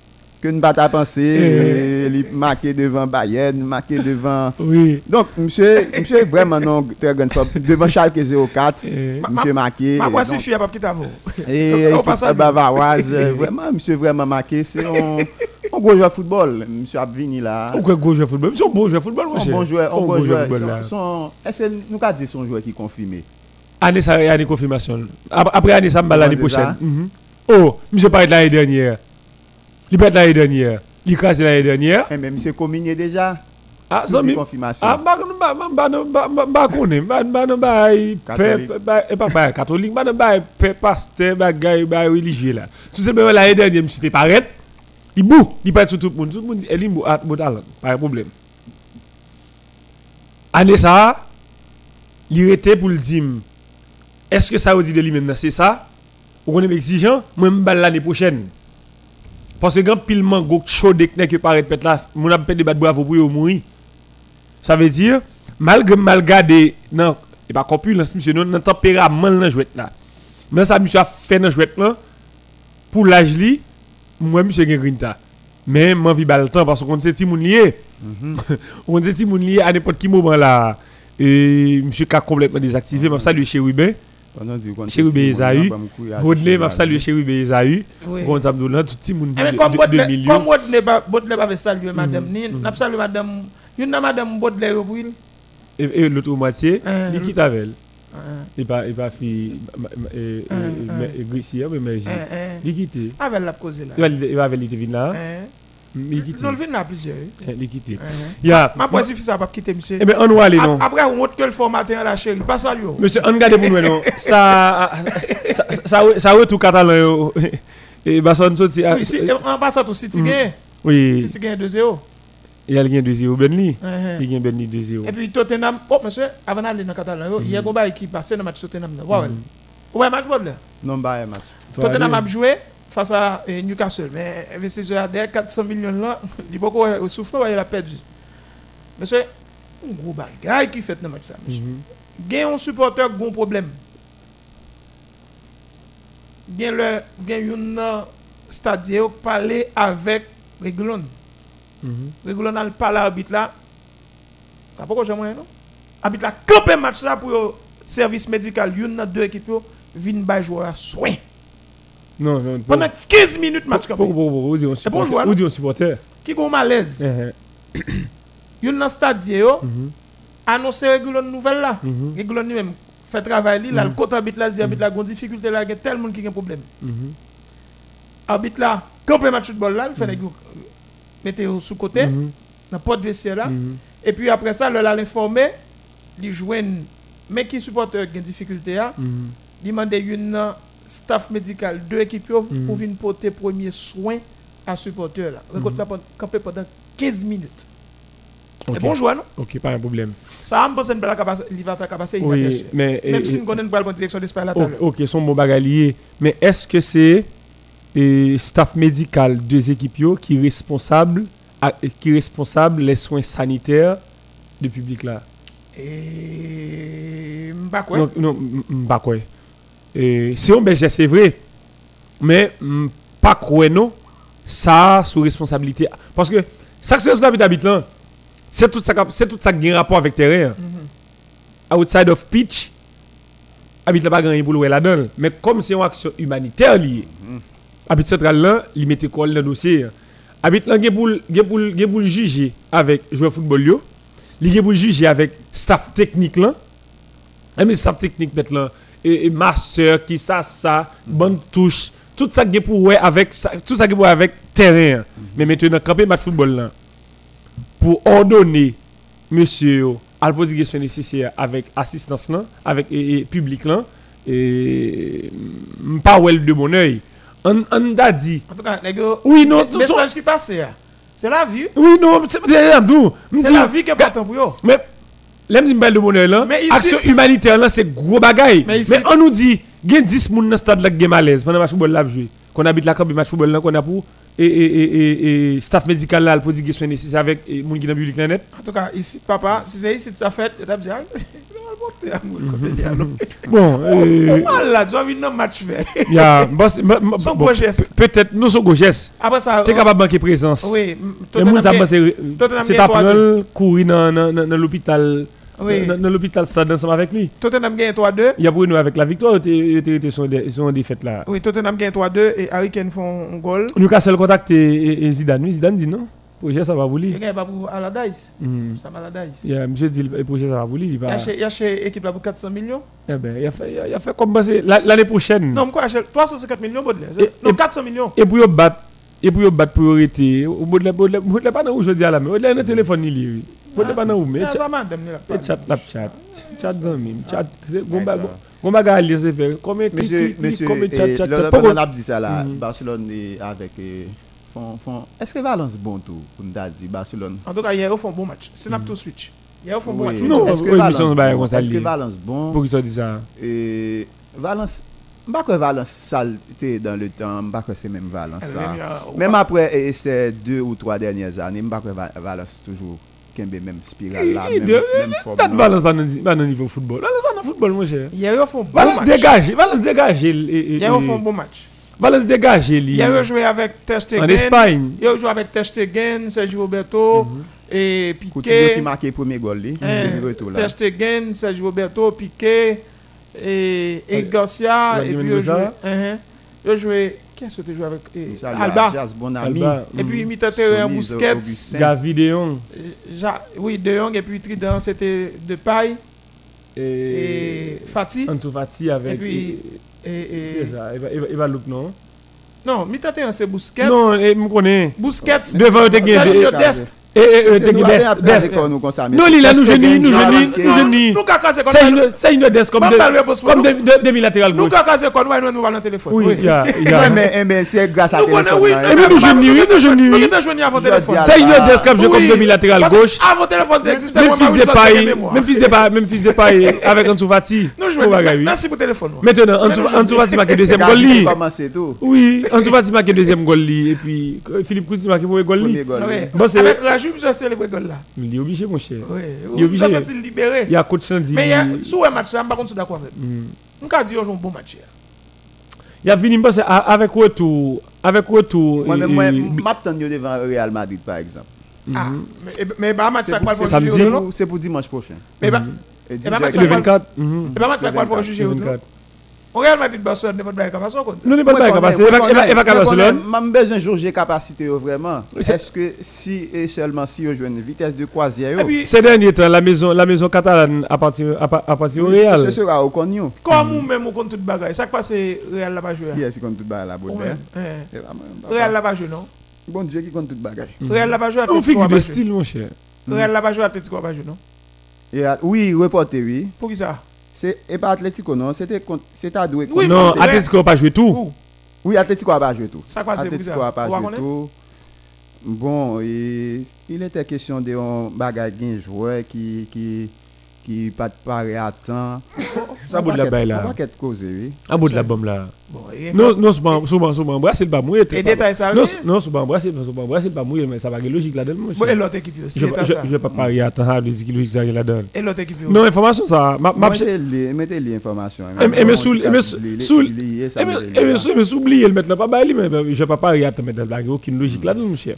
S2: que
S4: nous pas penser.
S2: Eh.
S4: Il marqué devant Bayern, marqué devant.
S2: Oui.
S4: Donc, monsieur, monsieur vraiment non très grande forme. Devant Schalke 04,
S2: Eh.
S4: monsieur marqué.
S3: Ma
S4: Donc,
S3: voici fille, pas quitter vous.
S4: et
S3: à
S4: bavaroise, vraiment, monsieur vraiment marqué. C'est un, un gros joueur de football. Monsieur a venu là.
S2: Pourquoi gros joueur de football? Ils sont beaux joueurs de football, mon
S4: Un bon joueur, un bon joueur.
S2: de
S4: Est-ce que nous avons dit son joueur qui est confirmé?
S2: Année, ça, année confirmation. Après, après année, ça l'année prochaine. Mhm. Oh, monsieur pas être l'année dernière. Liberté l'année dernière, l'ICAS l'année dernière.
S4: Eh mais monsieur communier déjà.
S2: Ah, zami.
S4: Confirmation.
S2: Ah, bah, bah, bah, bah, bah, bah, koné, bah, bah, bah, bah, bah,
S4: catholique,
S2: bah, bah, bah, pasteur, bah, gars, bah, bah, bah, bah, bah, bah, là. bah simplement bah dernière, bah t'es bah Il bah il bah sur bah le bah Tout bah monde bah elle bah mou, bah pas bah problème. bah ça, bah était bah le bah est-ce que bah vous bah de bah maintenant, bah ça? bah on bah exigeant, bah je bah prochaine. Parce que quand pile mango chaud dès que paraît pète là, mon a pète de battre bravo pour mourir. Ça veut dire malgré mal gardé non, et pas corpulence monsieur non, tempérament dans jouet là. Mais ça monsieur a fait dans jouet là pour l'âge li, moi monsieur gen grinta. Mais m'en vi bal temps parce qu'on sait ti moun lié. On sait ti moun lié à n'importe qui moment là. Et monsieur ka complètement désactivé, m'a salué chez Ruben.
S4: Pendant dit qu'on
S2: Chez Ruben
S4: Chérubé
S2: Esaü, Rodney m'a salué Chérubé Esaü, bon Abdou tout petit
S3: monde
S2: de millions.
S3: Comme Rodney pas Rodney pas saluer mhm. Mhm. madame, ni n'a salué madame, une madame Baudelaire.
S2: Et l'autre moitié,
S3: hein. hein.
S2: il quitte avec. Il pas il pas fi Grissier
S3: hein, mais
S2: il quitte.
S3: Avec la cause là.
S2: Il va avec il vient là.
S3: Non, le vin a plusieurs.
S2: Eh, Il quitte.
S3: Hein.
S2: Ya.
S3: Ma fille ça pas quitter monsieur.
S2: Eh ben on va aller non.
S3: Après on montre que le formateur la chérie, pas saluer.
S2: Monsieur on regarde pour nous non. Ça ça ça ça tout catalan yo. Et bah son sorti
S3: Oui, si on passe à tout City gagne.
S2: Oui,
S3: City gagne 2-0.
S2: il y a le 2-0 Benli.
S3: Hein,
S2: Il y a Benli 2-0.
S3: Et puis Tottenham, oh monsieur, avant d'aller dans Catalan, yo, il y a un combat qui passe dans le match Tottenham. là. Ouais, match Baudelaire.
S4: Non, bah, un match.
S3: Tottenham a joué face à eh, Newcastle. Mais investisseur a derrière 400 millions là, il faut qu'on souffle, il a perdu. Monsieur, un gros bagage qui fait dans le match ça, monsieur. Gen un supporter qui a un problème. Le gen yon euh, stade qui parler avec Reglon. Reglon a parlé à l'arbitre là. Ça pas quoi j'aime non? Arbitre là camper match là pour yo service médical yon nan deux équipes yo vinn bay joueur soin.
S2: Non non.
S3: Pendant 15 minutes match campé.
S2: pourquoi vous dites un supporter.
S3: Qui gon malaise?
S2: Eh,
S3: Yon nan stade yo
S2: mhm,
S3: annoncer Reglon nouvelle là.
S2: mhm,
S3: Reglon lui même fait travail li là le
S2: Mhm.
S3: côté arbitre là il dit arbitre là gon difficulté là gen tel monde qui gen problème.
S2: mhm,
S3: arbitre là, camper match football là, il fait mettre au sous côté,
S2: mhm,
S3: dans porte vestiaire là.
S2: mhm.
S3: Et puis après ça, le l'a informé, il joigne mais qui supporter qui a difficulté là,
S2: Mhm.
S3: il demande une staff médical deux équipes yo
S2: Mhm.
S3: pour venir porter premier soin à supporter là. Là pendant- camper pendant 15 minutes.
S2: Ok.
S3: Et bon joueur non?
S2: Ok, pas un problème.
S3: Ça me pense une belle capacité, il va faire capacité
S2: Oui, mais
S3: Même si nous connaissons une bonne direction d'espace là
S2: Ok, son bon bagalier. Mais est-ce que c'est staff médical deux équipes qui est responsable qui responsable les soins sanitaires du public là?
S3: Et quoi.
S2: Non, non, Eh, c'est un berger, c'est vrai. Mais m- pas quoi non. Ça sous responsabilité parce que ça que c'est habite là. C'est tout ça qu'a- c'est tout ça qui a un rapport avec terrain.
S3: Mhm.
S2: outside of pitch, habite là pas grand pour le là-dedans. Mais comme c'est une action humanitaire liée, habite central là, il mettait quoi dans le dossier. Habite là, il pour pour juger avec joueur football yo, il pour juger avec staff technique là. Et mais staff technique mettre là et, et master qui ça ça, bonne touche, tout ça qui est pour avec tout ça qui est avec terrain. Mais maintenant camper match football là pour ordonner monsieur à poser question nécessaire avec assistance là, avec et, et public là et mm, pas well de mon œil. On on a dit
S3: En tout cas,
S2: Oui, non, tout
S3: message qui passe là. C'est la vie.
S2: oui non, c'est c'est Abdou.
S3: C'est la vie qui est important pour eux.
S2: Mais l'aime dit m'belle de bonheur là,
S3: Mais ici-
S2: action humanitaire là c'est gros bagaille.
S3: Mais
S2: Mais,
S3: ici-
S2: on nous dit gen 10 moun dans stade là qui gen pendant match football là jouer. Qu'on habite la camp match football et et et et, et staff médical là pour dire que soin nécessaire avec et moun qui dans public là net.
S3: En tout cas, ici, papa, si c'est ici que ça fait, tu as dit, ah, il va monter à mon côté de dialogue.
S2: Bon,
S3: tu as vu un match fait.
S2: il y a bon, c'est- bon, bon,
S3: Son
S2: bon,
S3: gros geste.
S2: pe- peut-être nous sommes gros gestes.
S3: Après ça,
S2: Tu es capable de manquer présence.
S3: oui,
S2: moun dans dans- dans l'hôpital
S3: Oui.
S2: dans dans l'hôpital stade ensemble avec lui.
S3: Tottenham gagne 3-2.
S2: Il y a pour nous avec la victoire, il était son son défaite là.
S3: Oui, Tottenham gagne 3-2 et Harry Kane font un goal.
S2: Newcastle contacte et, et Zidane. Oui, Zidane dit non. Projet ça va lui.
S3: Il pas pour Allardyce.
S2: Mm.
S3: Sam Allardyce.
S2: Yeah, monsieur dit le projet ça va pour lui. Il va.
S3: il a acheté équipe là pour 400 millions.
S2: Eh ben, il a fait, il a- fait comme l'année prochaine.
S3: Non, acheter 350 millions Baudelaire
S2: Et-
S3: Non,
S2: et-
S3: 400 millions.
S2: Et pour battre, et pour battre priorité. Au bout de la, Baudelaire- Baudelaire pas dans où je dis à la main. Baudelaire le téléphone il est. Pas dans où mais
S3: Ah,
S2: chat-
S3: ça m'a donné la
S2: et chat chat. Chat Bon ba- bon- bon clic,
S4: Monsieur,
S2: clic, clic,
S4: monsieur,
S2: combien chat chat chat.
S4: le-
S2: Pourquoi-
S4: pendant qu'on a dit ça là. Barcelone est avec font, font, est-ce que Valence bon tout pour nous dire Barcelone?
S3: En tout cas, hier, ils font un bon match. Snap to switch. Hier, ils font un bon
S4: Oui.
S3: match.
S2: Non,
S4: est-ce que
S2: oui,
S4: Valence bon?
S2: comme ça,
S4: Est-ce que
S2: lié.
S4: Valence bon?
S2: Pour qu'ils soient dit ça.
S4: et Valence pas que Valence saleté dans le temps, pas que c'est même Valence après et ces deux ou trois dernières années, pas que Va- Valence toujours kembe forme.
S2: Pas de
S4: là.
S2: Valence pas dans pas dans niveau football. Valence pas dans football mon cher.
S3: Hier, ils font un bon
S2: Valence
S3: match.
S2: dégage, Valence dégage. et- et-
S3: Hier, ils font un
S2: et-
S3: bon match.
S2: Valence dégage. li-
S3: Hier, ils joué avec Ter
S2: En
S3: Stegen.
S2: Espagne.
S3: Ils ont joué avec Ter Stegen, Sergio Roberto et
S4: Coutinho qui
S3: Piqué.
S4: marqué le premier goal lui,
S3: Hein,
S4: demi retour là.
S3: Ter Stegen, Sergio Roberto, Piqué et, et
S2: Ouais.
S3: Garcia.
S2: Ouais,
S3: Et puis,
S2: Dimon
S3: ils joué. Qui est-ce que tu joué avec? Eh,
S4: Salut à
S3: Alba.
S4: Jazz, bon ami.
S2: Alba.
S3: Et puis, milieu terrain,
S4: Solide,
S3: Busquets.
S4: Augustin.
S2: Gavi de Jong.
S3: Ja- oui, De Jong et puis Trident, c'était de paille
S2: Et
S3: et Fati.
S2: Ansu Fati avec.
S3: Et puis- Et,
S2: non?
S3: non, terrain, c'est Busquets.
S2: Non, et me connais. Devant.
S3: Dest.
S2: Et et
S4: C'est
S2: te
S4: nous
S2: gagner
S4: après, après,
S2: Dest.
S4: avec nous comme ça, mais
S2: Non,
S4: c'est
S2: il a nous
S4: Ter
S2: jeune,
S4: Stegen
S2: nous
S4: qui a
S2: jeune,
S4: marqué.
S2: nous jeune.
S3: Nous, Kaka, c'est
S2: C'est
S3: comme
S2: demi-latéral
S3: Nous,
S2: gauche.
S3: Kaka, c'est quoi Nous, nous, nous, dans le téléphone.
S2: Oui, il y a. il y a-
S4: Ouais, mais, eh, mais c'est grâce à
S3: Nous
S4: téléphone.
S2: Et puis, Dest comme demi-latéral gauche.
S3: Avant téléphone d'exister,
S2: Même fils de paille, même fils de paille, même fils de paille avec Fati. Maintenant, Ansu Fati marque deuxième li.
S4: tout.
S2: Oui, Ansu Fati marque deuxième li et puis Philippe Coutinho marque premier li. Bon, c'est-
S3: Je le là.
S2: Il est obligé mon cher.
S3: Oui.
S2: Il est obligé.
S3: Je sens libéré.
S2: Il y a coach Sandy.
S3: Mais il y a- sous un match, là, par contre, je suis d'accord avec vous. On peut dire qu'ils ont un bon match.
S2: Il y a fini parce avec retour avec retour
S4: Moi, moi, m'attends devant Real Madrid, par exemple.
S3: Ah, mais- mais pas match, ça quoi, juger.
S4: pour- c'est pour dimanche prochain.
S3: Mais pas Eh
S4: dis-
S3: ben,
S4: je-
S3: match,
S2: et
S3: ça
S2: le
S3: va-
S2: 24. mhm.
S3: mais pas match, ça quoi, juger.
S2: Le
S3: non
S2: 24.
S3: Au Real Madrid, Barcelone, ne pas de bail comme ça, on.
S2: Nous n'est pas pas il va capable
S4: moi,
S2: Barcelone.
S4: M'a besoin de jauger capacité yo, vraiment.
S2: C'est-
S4: Est-ce que si et seulement si yo joue une vitesse de croisière
S3: Et
S4: yo,
S3: puis,
S2: Ces derniers temps, la maison, la maison catalane appartient, appa- appartient au Real.
S4: ce sera au Cognon.
S3: comme nous même, on compte tout bagaille. Ça qui passe, Real là pas joué.
S4: Qui est-ce qui compte tout bagarre la
S3: Ou
S4: bonne
S3: même, eh. Real là pas joué, non?
S4: Bon Dieu qui compte tout bagarre.
S3: Real là pas joué,
S2: On figure
S3: là
S2: de
S3: pas
S2: style, mon cher.
S3: Real là pas joué, Atletico là pas joué, non?
S4: Et, Oui, reporté, oui.
S3: Pour qui ça?
S4: C'est et pas Atletico non, c'était c'était à doué.
S3: Oui,
S2: Non, Atletico n'a pas joué tout.
S4: Oui, Atletico a pas joué tout.
S3: Ça
S4: Atletico
S3: bizarre.
S4: a pas joué tout. Bon, il était question de un bagage joueur qui qui pas de paraît à temps.
S2: Ça bout de la baille là.
S4: Va qu'être causé, oui.
S2: Un bout de la bombe là.
S3: Bon, et
S2: Non, non, souvent, souvent, souvent, brasser le pas mouillé.
S3: Et détail ça,
S2: Non, non, souvent, brasser, souvent, brasser le pas mouillé, mais ça va être logique là-dedans,
S3: Bon, et l'autre équipe aussi,
S2: Je vais pas parier à temps, à dire qu'il logique ça là-dedans.
S3: Et l'autre équipe aussi?
S2: Non, information ça.
S4: Mettez les informations.
S2: Et- et me saoule- et me saoule-
S4: Et
S2: Eh mais, eh mais, sou- mais s'oublier le mettre là pas bail mais ben, je vais pas parier à te mettre là, il y a aucune logique là-dedans, mon cher.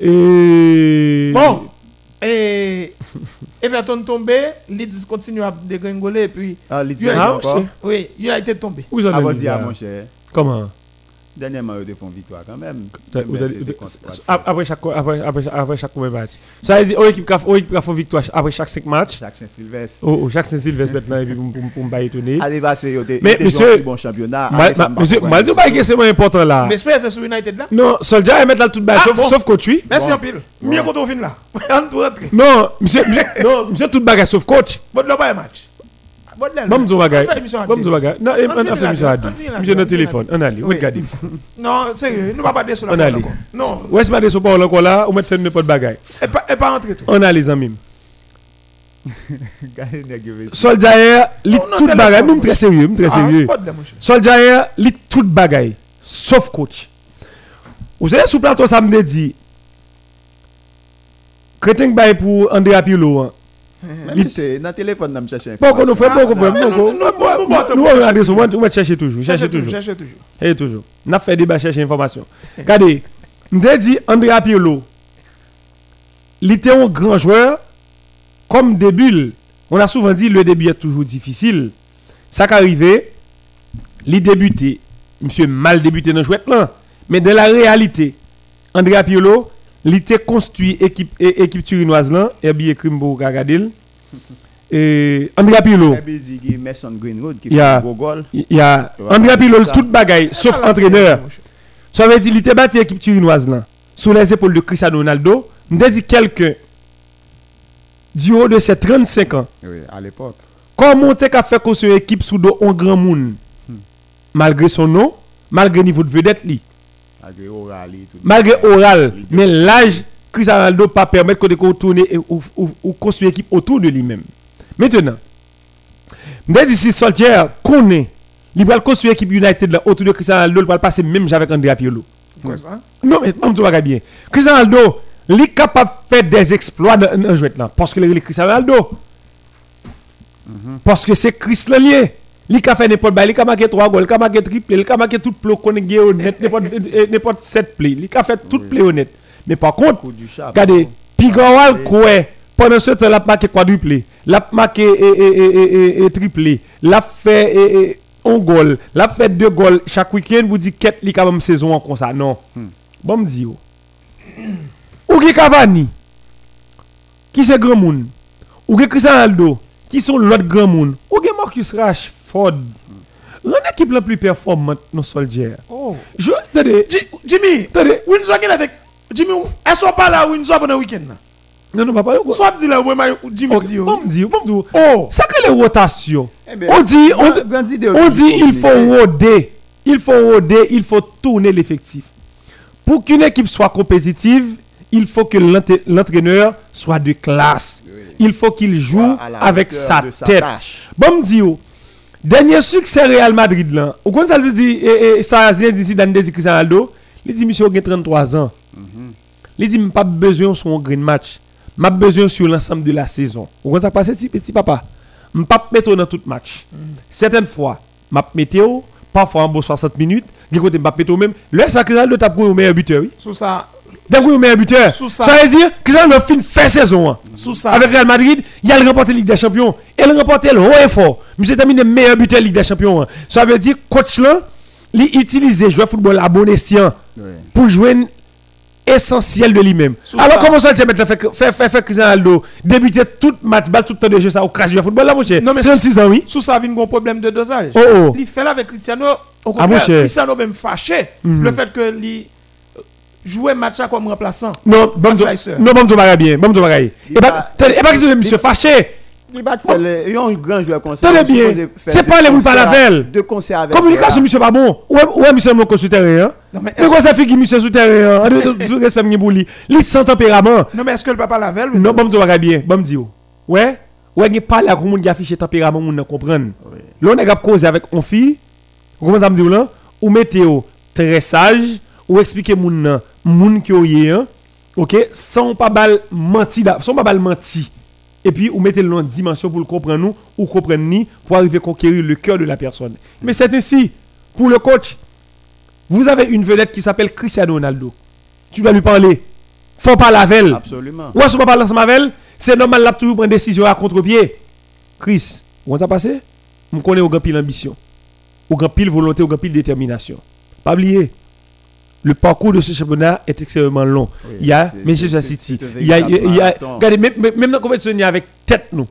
S2: Et
S3: Bon, et Everton tombé, Leeds continue à dégringoler et puis
S4: Ah, Leeds
S3: Ah,
S4: United
S2: c'est-
S4: encore.
S3: oui, United tombé.
S2: Où j'en ai dit
S4: mon cher.
S2: Comment?
S4: Dernièrement, ils font victoire quand même.
S2: Après chaque après après après chaque combien de match. Ça veut dire équipe qui a fait victoire après chaque 5 matchs.
S4: Jacques Saint-Sylvestre.
S2: Oh, oh, chaque Saint-Sylvestre maintenant et puis pour me pas étonner.
S4: Allez, va, c'est
S2: Mais, monsieur-
S4: monsieur. bon championnat.
S2: Monsieur, pas que c'est moins important là.
S3: Mais c'est sur United là?
S2: Non, Soldier il mettre là tout bas
S3: Ah,
S2: sauf coach oui.
S3: Merci en pile. Mieux qu'on fin là. On doit rentrer.
S2: Non, monsieur monsieur- non, monsieur tout bagage sauf coach.
S3: Bon, un match. On fait émission à
S2: Bon
S3: deux.
S2: m'dou bagage. Non,
S3: On
S2: on
S3: finit
S2: a fait
S3: là,
S2: émission à
S3: on
S2: deux.
S3: finit là,
S2: Monsieur
S3: finit
S2: téléphone, on allait,
S3: Oui.
S2: regardez.
S3: Non, sérieux, nous pas pas
S2: allait.
S3: encore. Non,
S2: Ouais, c'est pas des pas encore là, on met faire n'importe bagage.
S3: et pas et pas rentrer tout.
S2: On a les amis.
S4: Gardez nèg yo vesti.
S2: Soldier lit tout bagage, nous très sérieux, très
S3: Ah,
S2: sérieux. Soldier lit tout bagay, sauf coach. Vous savez, sous plateau, ça me dit, Crétin bay pour André Pirlo. Hein.
S4: Mais monsieur, dans le téléphone, on me cherche
S2: Bon, qu'on nous fait, bon, qu'on fait,
S3: Ah, mais
S2: bon,
S3: nous-
S2: qu'on-
S3: nous- nous-
S2: nous-
S3: nous-
S2: nous-
S3: nous-
S2: nous, on regarde ça, on va chercher toujours, chercher
S3: Cherchez toujours,
S2: toujours,
S3: cherchez toujours.
S2: chercher toujours. On a fait débat, chercher information. Regardez, me dit André Pirlo, il était un grand joueur, comme début, on a souvent dit le début est toujours difficile. Ça qui arrivé, il débuté, monsieur mal jouet là, mais dans la réalité, André Pirlo, était construit équipe équipe turinoise là, et bien Krimbo Gagadil. Et André Pirlo,
S4: il dit que Mason Greenwood qui
S2: Il y a-
S4: fait un gros goal.
S2: il y a
S4: Ouais,
S2: André Pirlo tout bagaille sauf entraîneur. Ça veut dire qu'il était bâti équipe turinoise là, sous les épaules de Cristiano Ronaldo. Me dit quelqu'un du haut de ses 35 ans
S4: Oui, à l'époque.
S2: Comment tu as fait construire équipe sous de un grand monde? Malgré son nom, malgré le niveau de vedette, li,
S4: Malgré oral et tout.
S2: malgré oral, mais l'âge, Cristiano Ronaldo pas permettre que de tourner et ou, ou, ou construire une équipe autour de lui-même. Maintenant, je dis si Soldier connaît, il va construire une équipe United là, autour de Cristiano Ronaldo, il va passer même avec Andrea Pirlo.
S3: Quoi ça?
S2: Non, mais pas me regarde bien. Cristiano Ronaldo, il est capable de faire des exploits dans un jouet là. Parce que le Cristiano Ronaldo. Parce que c'est Chris lié. Il a fait n'importe quoi. Il a marqué 3 goals, il a marqué triplé, il a marqué tout play qu'on est honnête, n'importe euh, n'importe 7 play. Il a fait tout play honnête. Mais par contre, regardez, Pigawal quoi pendant ce temps, il a marqué quadruplé, il a marqué et, triplé, il a fait un goal, il a fait deux goals chaque week-end, vous dites qu'est-ce qu'il a même saison comme ça. Non. Bon, me oh. ou qui Cavani, qui c'est grand monde, ou qui Cristiano Ronaldo, qui sont l'autre grand monde, ou qui Marcus Rashford. L'un équipe la plus performante dans Soldier.
S3: Oh.
S2: Je, attendez,
S3: Ji- Jimmy,
S2: attendez,
S3: Windsor qui dit. Jimmy, est-ce qu'on parle à Windsor pendant le week-end
S2: non, non, papa, yo,
S3: Soit dit là, ouais, Jimmy
S2: Ok,
S3: dit.
S2: bon, me dit, me dit,
S3: Oh!
S2: ça que les rotations.
S4: Eh ben,
S2: On dit, on,
S4: grande idée
S2: on dit il
S4: faut
S2: roder. Il faut roder, il faut tourner l'effectif. Pour qu'une équipe soit compétitive, il faut que l'entra- l'entraîneur soit de classe. Il faut qu'il joue avec sa
S4: sa
S2: tête.
S4: tâche.
S2: Bon, me dit, oh, dernier succès Real Madrid là. Ou quand ça dit, et, et, ça d'ici dans dit Cristiano Ronaldo, il dit, monsieur, a 33 ans. Il dit, pas besoin sur un green match. M'a besoin sur l'ensemble de la saison. Ou quand ça passe, petit, petit papa. Je pas mettre dans tout match. Certaines fois, m'a météo, parfois en bon 60 minutes, des côté m'a mettre même. Le Cristiano Ronaldo tape pour le meilleur buteur, oui.
S3: Sous ça,
S2: D'un coup, le meilleur buteur.
S3: Sous ça.
S2: Ça veut dire que Cristiano Ronaldo fin saison. hein.
S3: ça.
S2: Avec Real Madrid, il a remporté la Ligue des Champions. Et il a remporté le haut et fort. Monsieur terminé meilleur buteur de la Ligue des Champions. hein. Ça veut dire coach là, il utilise joueur de football à bon escient
S4: Oui.
S2: pour jouer essentiel de lui-même. Alors
S3: ça.
S2: comment ça tu mettre faire faire Cristiano Ronaldo débuter tout match, balle tout le temps de jeu ça au crash du football là mon cher?
S3: Non, mais
S2: 36 ans oui.
S3: Sous ça, il y a un problème de dosage.
S2: Oh oh.
S3: Il fait là avec Cristiano. Au
S2: Ah,
S3: contraire. Cristiano même fâché.
S2: Mhm.
S3: Le fait que il jouait match comme remplaçant.
S2: Non, bon non bon tu bien, bon tu Et
S4: Il
S2: pas et pas que monsieur fâché.
S4: Il va faire un grand joueur ça.
S2: Tenez
S4: on
S2: bien, c'est pas les boules par la velle.
S4: Deux concerts avec
S2: Communication monsieur pas bon. Ouais ouais monsieur mon terrain. hein.
S3: Non, mais
S2: quoi ça fait que monsieur sur terrain hein? De- de- de respect m'y bouli. Li sans tempérament.
S3: non, mais est-ce que le papa la veille
S2: Non, bon, tu vas bien. Bon, dis. Ouais? Ouais, il parle avec moun qui affiche tempérament, ne comprendre. Là, on a causé avec une fille. Comment ça me dit là? Ou au très sage, ou expliquer moun nan, moun qui oyé, hein? OK? Sans pas bal menti, sans pas bal menti. Et puis, ou mettez le en dimension pour le comprendre nous, ou comprendre ni, pour arriver à conquérir le cœur de la personne. Mais c'est ainsi. Pour le coach, vous avez une vedette qui s'appelle Cristiano Ronaldo. Tu vas lui parler. Faut pas la.
S4: Absolument.
S2: Ou est-ce qu'on parle ensemble avec elle? C'est normal là toujours prendre décision à contre-pied. Chris, comment ça passé On connaît au grand pile ambition. Au grand pile volonté, au grand pile détermination. Pas oublier. Le parcours de ce championnat est extrêmement long.
S4: Oui,
S2: il y a Manchester City. Il y a, il y a- regardez, même, même dans la compétition, il y a avec tête nous.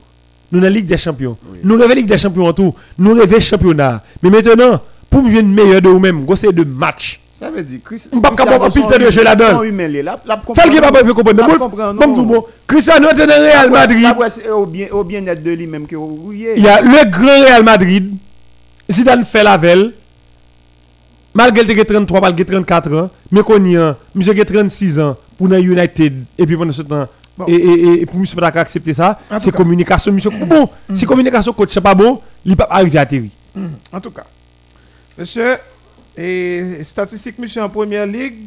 S2: Nous dans la Ligue des Champions.
S4: Oui.
S2: Nous rêvons Ligue des Champions en tout. Nous rêvons championnat. Mais maintenant, pour me venir meilleur de vous-même, c'est de match.
S4: Ça veut dire, Chris.
S2: On va pas pile de jeu là-dedans. Ça qui est pas fait comprendre. Mais bon, bon. Cristiano est dans le Real Madrid.
S4: C'est au bien- au bien-être de lui-même que.
S2: Il y a le grand Real Madrid. Zidane fait la veille. Malgré ait 33, malgré 34 ans. Mais qu'on y a, monsieur qui a 36 ans pour United. Et puis pendant ce temps.
S3: Bon.
S2: Et, et, et pour monsieur pas accepter ça, c'est communication. Monsieur, bon, si communication coach c'est pas bon, il pas arriver à terre.
S3: Mhm. En tout cas, monsieur, et statistique, monsieur, en première ligue,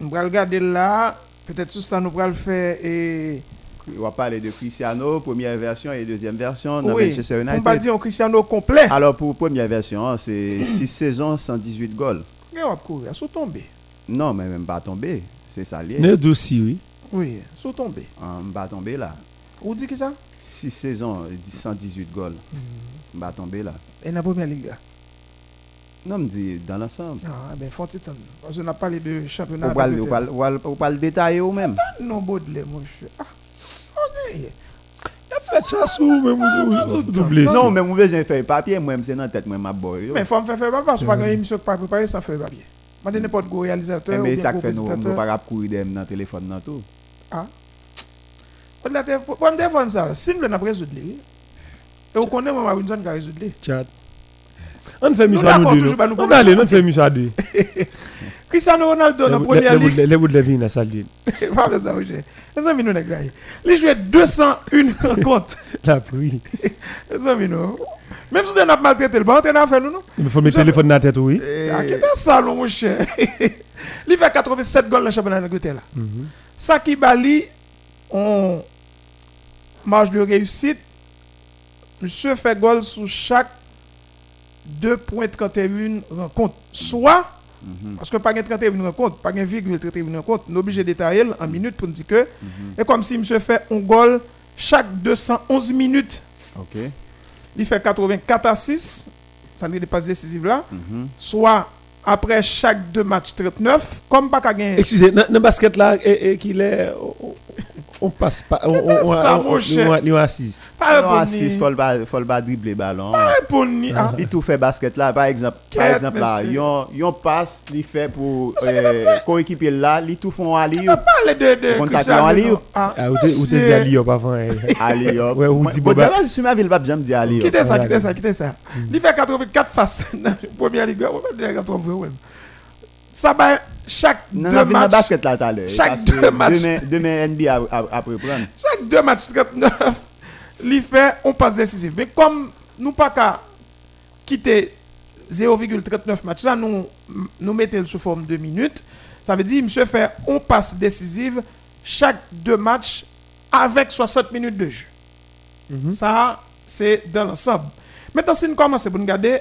S3: on va regarder là. Peut-être tout ça, nous va le faire. Et...
S4: On va parler de Cristiano, première version et deuxième version dans
S3: Oui,
S4: Manchester
S3: on va
S4: United.
S3: dire un Cristiano complet.
S4: Alors pour première version, hein, c'est 6 saisons, 118 goals.
S3: Et on va courir, sous tomber.
S4: Non, mais même pas tombé. C'est ça lié.
S2: Ne dossier, oui.
S3: Oui, sous tomber.
S4: On va tomber là.
S3: Vous dites qui ça?
S4: 6 saisons, 118 goals.
S3: Mhm.
S4: On va tomber là.
S3: Et dans la première ligue là?
S4: Non, me dit dans l'ensemble.
S3: Ah, ben, faut. Parce qu'on a parlé de championnat.
S4: On va le- on
S3: d'Angleterre.
S4: va le- on va le- on va le détailler ou même.
S3: Non, Baudelaire, mon cher. Ah,
S2: Ya fè
S3: chasou mè mou
S2: doublé
S4: Non mè mou vejè fè papye mwen mse nan tèt mwen mè boy
S3: Mè fò m fè fè papye Sou pa gen emisyon ki pa prepare sa fè papye. Mwen dene pot go
S4: realizateur
S3: Mè
S4: sak fè nou mou
S3: pa
S4: rap kouri dem nan telefon nan
S3: tou. Ah. Ha Mwen telefon sa Sin mwen ap rezoud li E ou konen mwen mwen win zon ka rezoud li
S2: Chat.
S3: An
S2: fè
S3: misyon nou di
S2: nou? An ale nan fè misyon di
S3: Cristiano Ronaldo dans la première ligue.
S2: les bouts de la vie, ça lui.
S3: Pas ça, Roger. Les amis, nous, les gars. Il jouait 201 rencontres.
S2: La pluie.
S3: Les amis, nous. Même si on a maltraité le banc, on a fait nous, non?
S2: Il faut mettre le téléphone dans la tête, oui.
S3: Ah, qui est un salon, mon cher. Il fait 87 goals dans le championnat d'Angleterre. là.
S2: Mhm.
S3: Ça qui bali, on marge de réussite. Monsieur fait goal sur chaque 2.31 rencontres. Soit,
S4: Mhm,
S3: parce que pas de 31 rencontres, pas de virgule 31 rencontres, nous obligé de détailler en minutes pour dire que,
S4: mhm.
S3: et comme si monsieur fait un goal chaque 211 minutes,
S4: Ok.
S3: il fait 84 à 6, ça n'est pas décisif là,
S4: Mhm.
S3: soit après chaque deux matchs 39, comme pas qu'à gagner.
S2: Excusez, dans le basket là, et qu'il est. On, on passe pas. On, on, on,
S3: ça,
S2: on-
S3: mon
S2: on-
S3: cher?
S2: on- on assise.
S3: Pas
S4: Non,
S3: répondre
S4: à 6,
S3: ni-
S4: faut le faut le dribbler ballon.
S3: pas répondre ni- ah.
S4: Il tout fait basket là, par exemple, par exemple là,
S3: monsieur?
S4: yon, yon passe, il fait pour euh, coéquipier là, il tout font
S3: de, de Cristiano
S4: Ali.
S3: Ah,
S2: Ah, ou te dit Lyon, pas avant.
S4: hop.
S2: Ouais, ou dit Boba.
S4: je suis ma ville, pas aller hop.
S3: Quittez ça, quittez ça, quittez ça. Il fait 84 passes dans la première ligue. Ouais. Ça va chaque
S4: Non,
S3: deux matchs.
S4: basket là.
S3: Chaque deux matchs.
S4: Demain, demain NBA à reprendre.
S3: Chaque deux matchs 39, il fait on passe décisif. Mais comme nous pas qu'à quitter 0,39 match là, nous nous mettons sous forme de minutes. Ça veut dire monsieur fait on passe décisive chaque deux matchs avec 60 minutes de jeu.
S2: Mhm.
S3: Ça, c'est dans l'ensemble. Maintenant, si nous commençons pour nous regarder,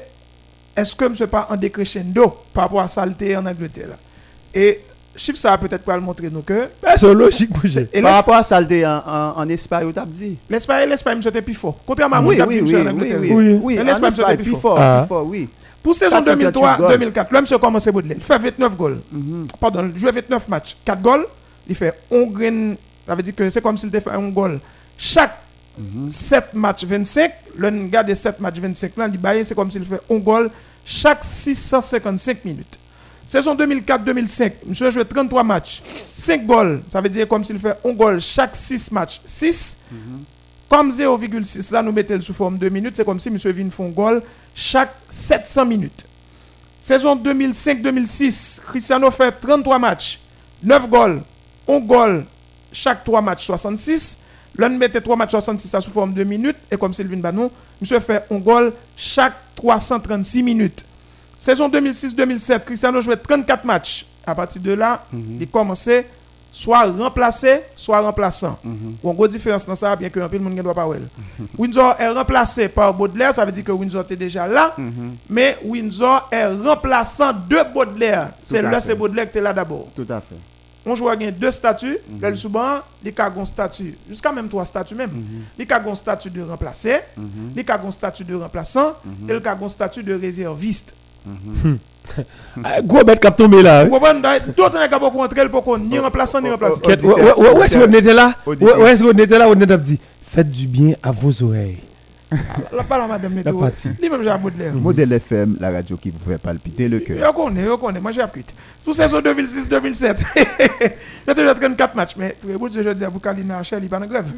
S3: est-ce que monsieur pas en décrescendo par rapport à saleté en Angleterre là? Et chiffre ça peut-être pas le montrer nous que
S2: C'est logique, bouger.
S3: et
S4: Par
S3: l'Espagne-
S4: rapport à saleté en, en, en Espagne, tu as dit.
S3: l'Espagne, l'Espagne, monsieur était plus fort. Contrairement à
S4: Oui,
S3: moi,
S4: oui, oui, oui,
S2: Oui.
S3: l'Espagne,
S4: plus fort,
S2: Ah.
S4: plus fort, oui.
S3: Pour saison
S4: 438
S3: 2003-2004, là, monsieur commencé Baudelaire. Il fait 29 goals.
S4: Mhm.
S3: Pardon, il joue 29 matchs. 4 goals. Il fait 1 grain. Ça veut dire que c'est comme s'il fait un goal. Chaque
S4: Mhm.
S3: 7 matchs 25, le gars de 7 matchs 25 là, il baille, c'est comme s'il fait un goal chaque 655 minutes. Saison 2004-2005, monsieur a joué 33 matchs, 5 goals, ça veut dire comme s'il fait un goal chaque 6 matchs, 6. Comme 0,6, là nous mettons sous forme de minutes, c'est comme si monsieur vient faire un goal chaque 700 minutes. Saison 2005-2006, Cristiano fait 33 matchs, 9 goals, 1 goal chaque 3 matchs 66. L'un mettait 3 matchs 66 ça sous forme de minutes et comme Sylvain Banon, monsieur fait un goal chaque 336 minutes. Saison 2006-2007, Cristiano jouait 34 matchs. À partir de là, il commençait soit remplacé, soit remplaçant. Ou en gros différence dans ça, bien que un peu le monde ne doit pas voir. Windsor est remplacé par Baudelaire, ça veut dire que Windsor était déjà là,
S4: Mhm.
S3: mais Windsor est remplaçant de Baudelaire. C'est là, c'est Baudelaire qui était là d'abord.
S4: Tout à fait.
S3: on joue avec deux statuts, le souvent, les cas ont statut, jusqu'à même trois statuts même. Les cas ont statut de remplacé, les cas ont statut de remplaçant, et le cas ont statut de réserviste.
S2: Ah, Gros bête qui a tombé là.
S3: Vous comprenez D'autres n'ont pas rentrer pour qu'on ni remplaçant ni remplaçant.
S2: Ouais, est-ce que vous était là ouais, est-ce que vous était là, on était dit Faites du bien à vos oreilles.
S3: La parole madame Neto. Lui-même, j'ai un Baudelaire.
S4: Modèle FM, la radio qui vous fait palpiter le cœur.
S3: Je connais, je connais, moi j'ai appris. Pour saison 2006-2007, j'ai toujours 34 matchs, mais pour de je dis à Boukalina Hachel, il pas en grève.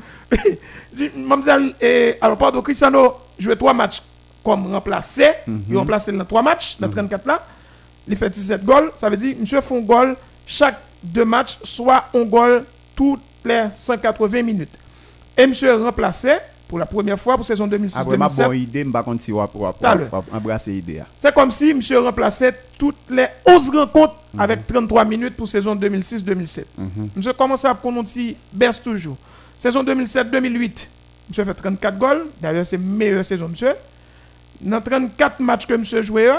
S3: Mamzelle, et alors pardon, Cristiano jouait 3 matchs comme remplacé, il a remplacé dans 3 matchs, dans 34 là, il fait 17 goals, ça veut dire, monsieur fait un goal chaque 2 matchs, soit un goal toutes les 180 minutes. Et monsieur remplacé pour la première fois pour saison 2006-2007.
S4: Après ma bonne idée, je ne sais pas embrasser l'idée.
S3: C'est comme si monsieur remplaçait toutes les 11 rencontres avec 33 minutes pour saison 2006-2007. Monsieur commençait à prendre un petit baisse toujours. Saison 2007-2008, monsieur fait 34 goals. D'ailleurs, c'est meilleure saison, monsieur. Dans 34 matchs que monsieur jouait,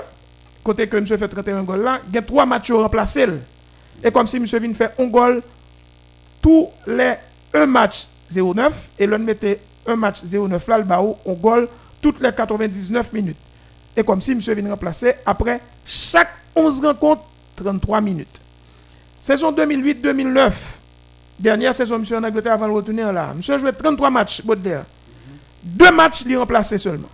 S3: côté que monsieur fait 31 goals là, il y a 3 matchs au remplacé. Et comme si monsieur vient faire un goal tous les 1 match 0-9 et l'on mettait un match 0-9 là, le baou, on goal toutes les 99 minutes. Et comme si monsieur vient remplacer après chaque 11 rencontres, 33 minutes. Saison 2008-2009, dernière saison, monsieur en Angleterre avant de retourner là. A joué 33 matchs. Deux matchs, il remplacé seulement.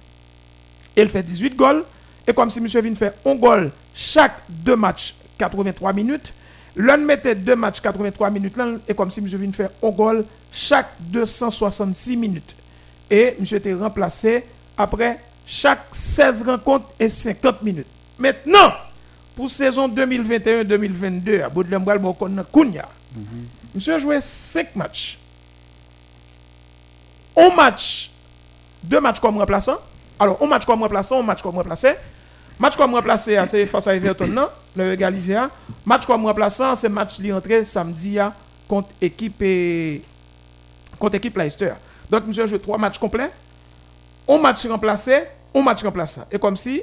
S3: Il fait 18 goals. Et comme si monsieur vient faire un goal chaque deux matchs, 83 minutes. L'un mettait deux matchs, 83 minutes. Et comme si monsieur vient faire un goal chaque 266 minutes. Et monsieur était remplacé après chaque 16 rencontres et 50 minutes. Maintenant, pour saison 2021-2022, à Baudelaire Mbral, Kounya, monsieur a joué 5 matchs. Un match, deux matchs comme remplaçant. Alors, un match comme remplaçant, un match comme remplacé. Match comme remplacé, ah, c'est face à Everton, non? Le égalisé. ah. Match comme remplaçant, c'est match qui est entré samedi ah, contre équipe, et- contre équipe Leicester. Donc, monsieur a joué trois matchs complets. Un match remplacé, un match remplaçant. Et comme si,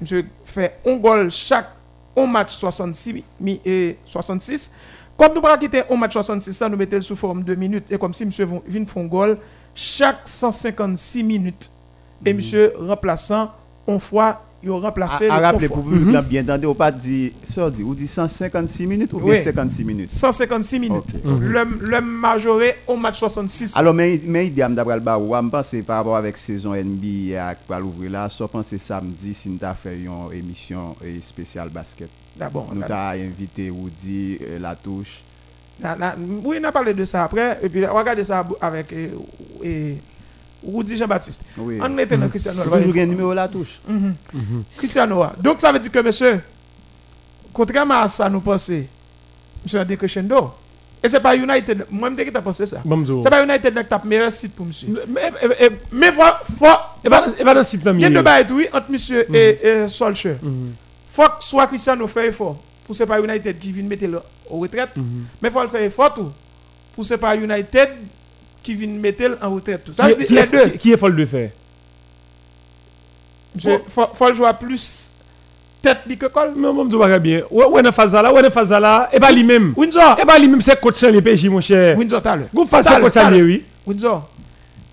S3: monsieur fait un goal chaque un match 66, mi- et 66. Comme nous pas quitter un match 66, ça nous mettons sous forme de minutes. Et comme si monsieur vient faire un goal chaque 156 minutes. Et monsieur remplaçant, une fois, il a remplacé
S4: À
S3: le
S4: rappeler
S3: confort.
S4: pour vous, là, bien entendu, on pas dit, ça dit, ou dit 156 minutes ou bien
S3: Oui.
S4: 56 minutes?
S3: 156 minutes. Le, le majoré au match 66.
S4: Alors, mais, mais idée, d'après le bar, je pense que par rapport avec saison NBA qui va l'ouvrir là, sauf pense samedi, si nous avons fait une émission spéciale basket.
S3: D'abord,
S4: Nous
S3: on a-
S4: avons invité Woody, Latouche.
S3: Na- na- oui, on a parlé de ça après. Et puis, on regarde ça avec euh, euh, Rudy Jean-Baptiste.
S4: Oui.
S3: On était dans Cristiano.
S4: Toujours un numéro Latouche.
S3: Cristiano. ah. Donc, ça veut dire que, monsieur, contrairement à ça, nous pensons, monsieur a des crescendo. Et c'est pas United. Moi, je me pensé ça.
S2: Bamzo.
S3: C'est pas United qui a le meilleur site pour monsieur.
S2: Mais,
S3: faut,
S2: et pas dans le site là,
S3: Il y a deux bails oui, entre monsieur et.
S2: Mhm.
S3: Faut que soit Cristiano fait effort pour c'est pas United qui vient mettre le en retraite, mais faut le faire effort tout pour c'est pas United qui vient mettre en retraite tout. Ça veut
S2: Qui,
S3: dire
S2: qui
S3: les
S2: est,
S3: deux.
S2: qui, qui est folle de faire?
S3: Monsieur, faut, faut le jouer plus tête li que col.
S2: Moi, je me dis bien. Ouais, ouais, dans phase là, ouais, phase là, et pas lui-même.
S3: Windsor,
S2: Et pas lui-même, c'est coach les PJ, mon cher.
S3: Windsor t'as le.
S2: Vous faites coach oui.
S3: Windsor.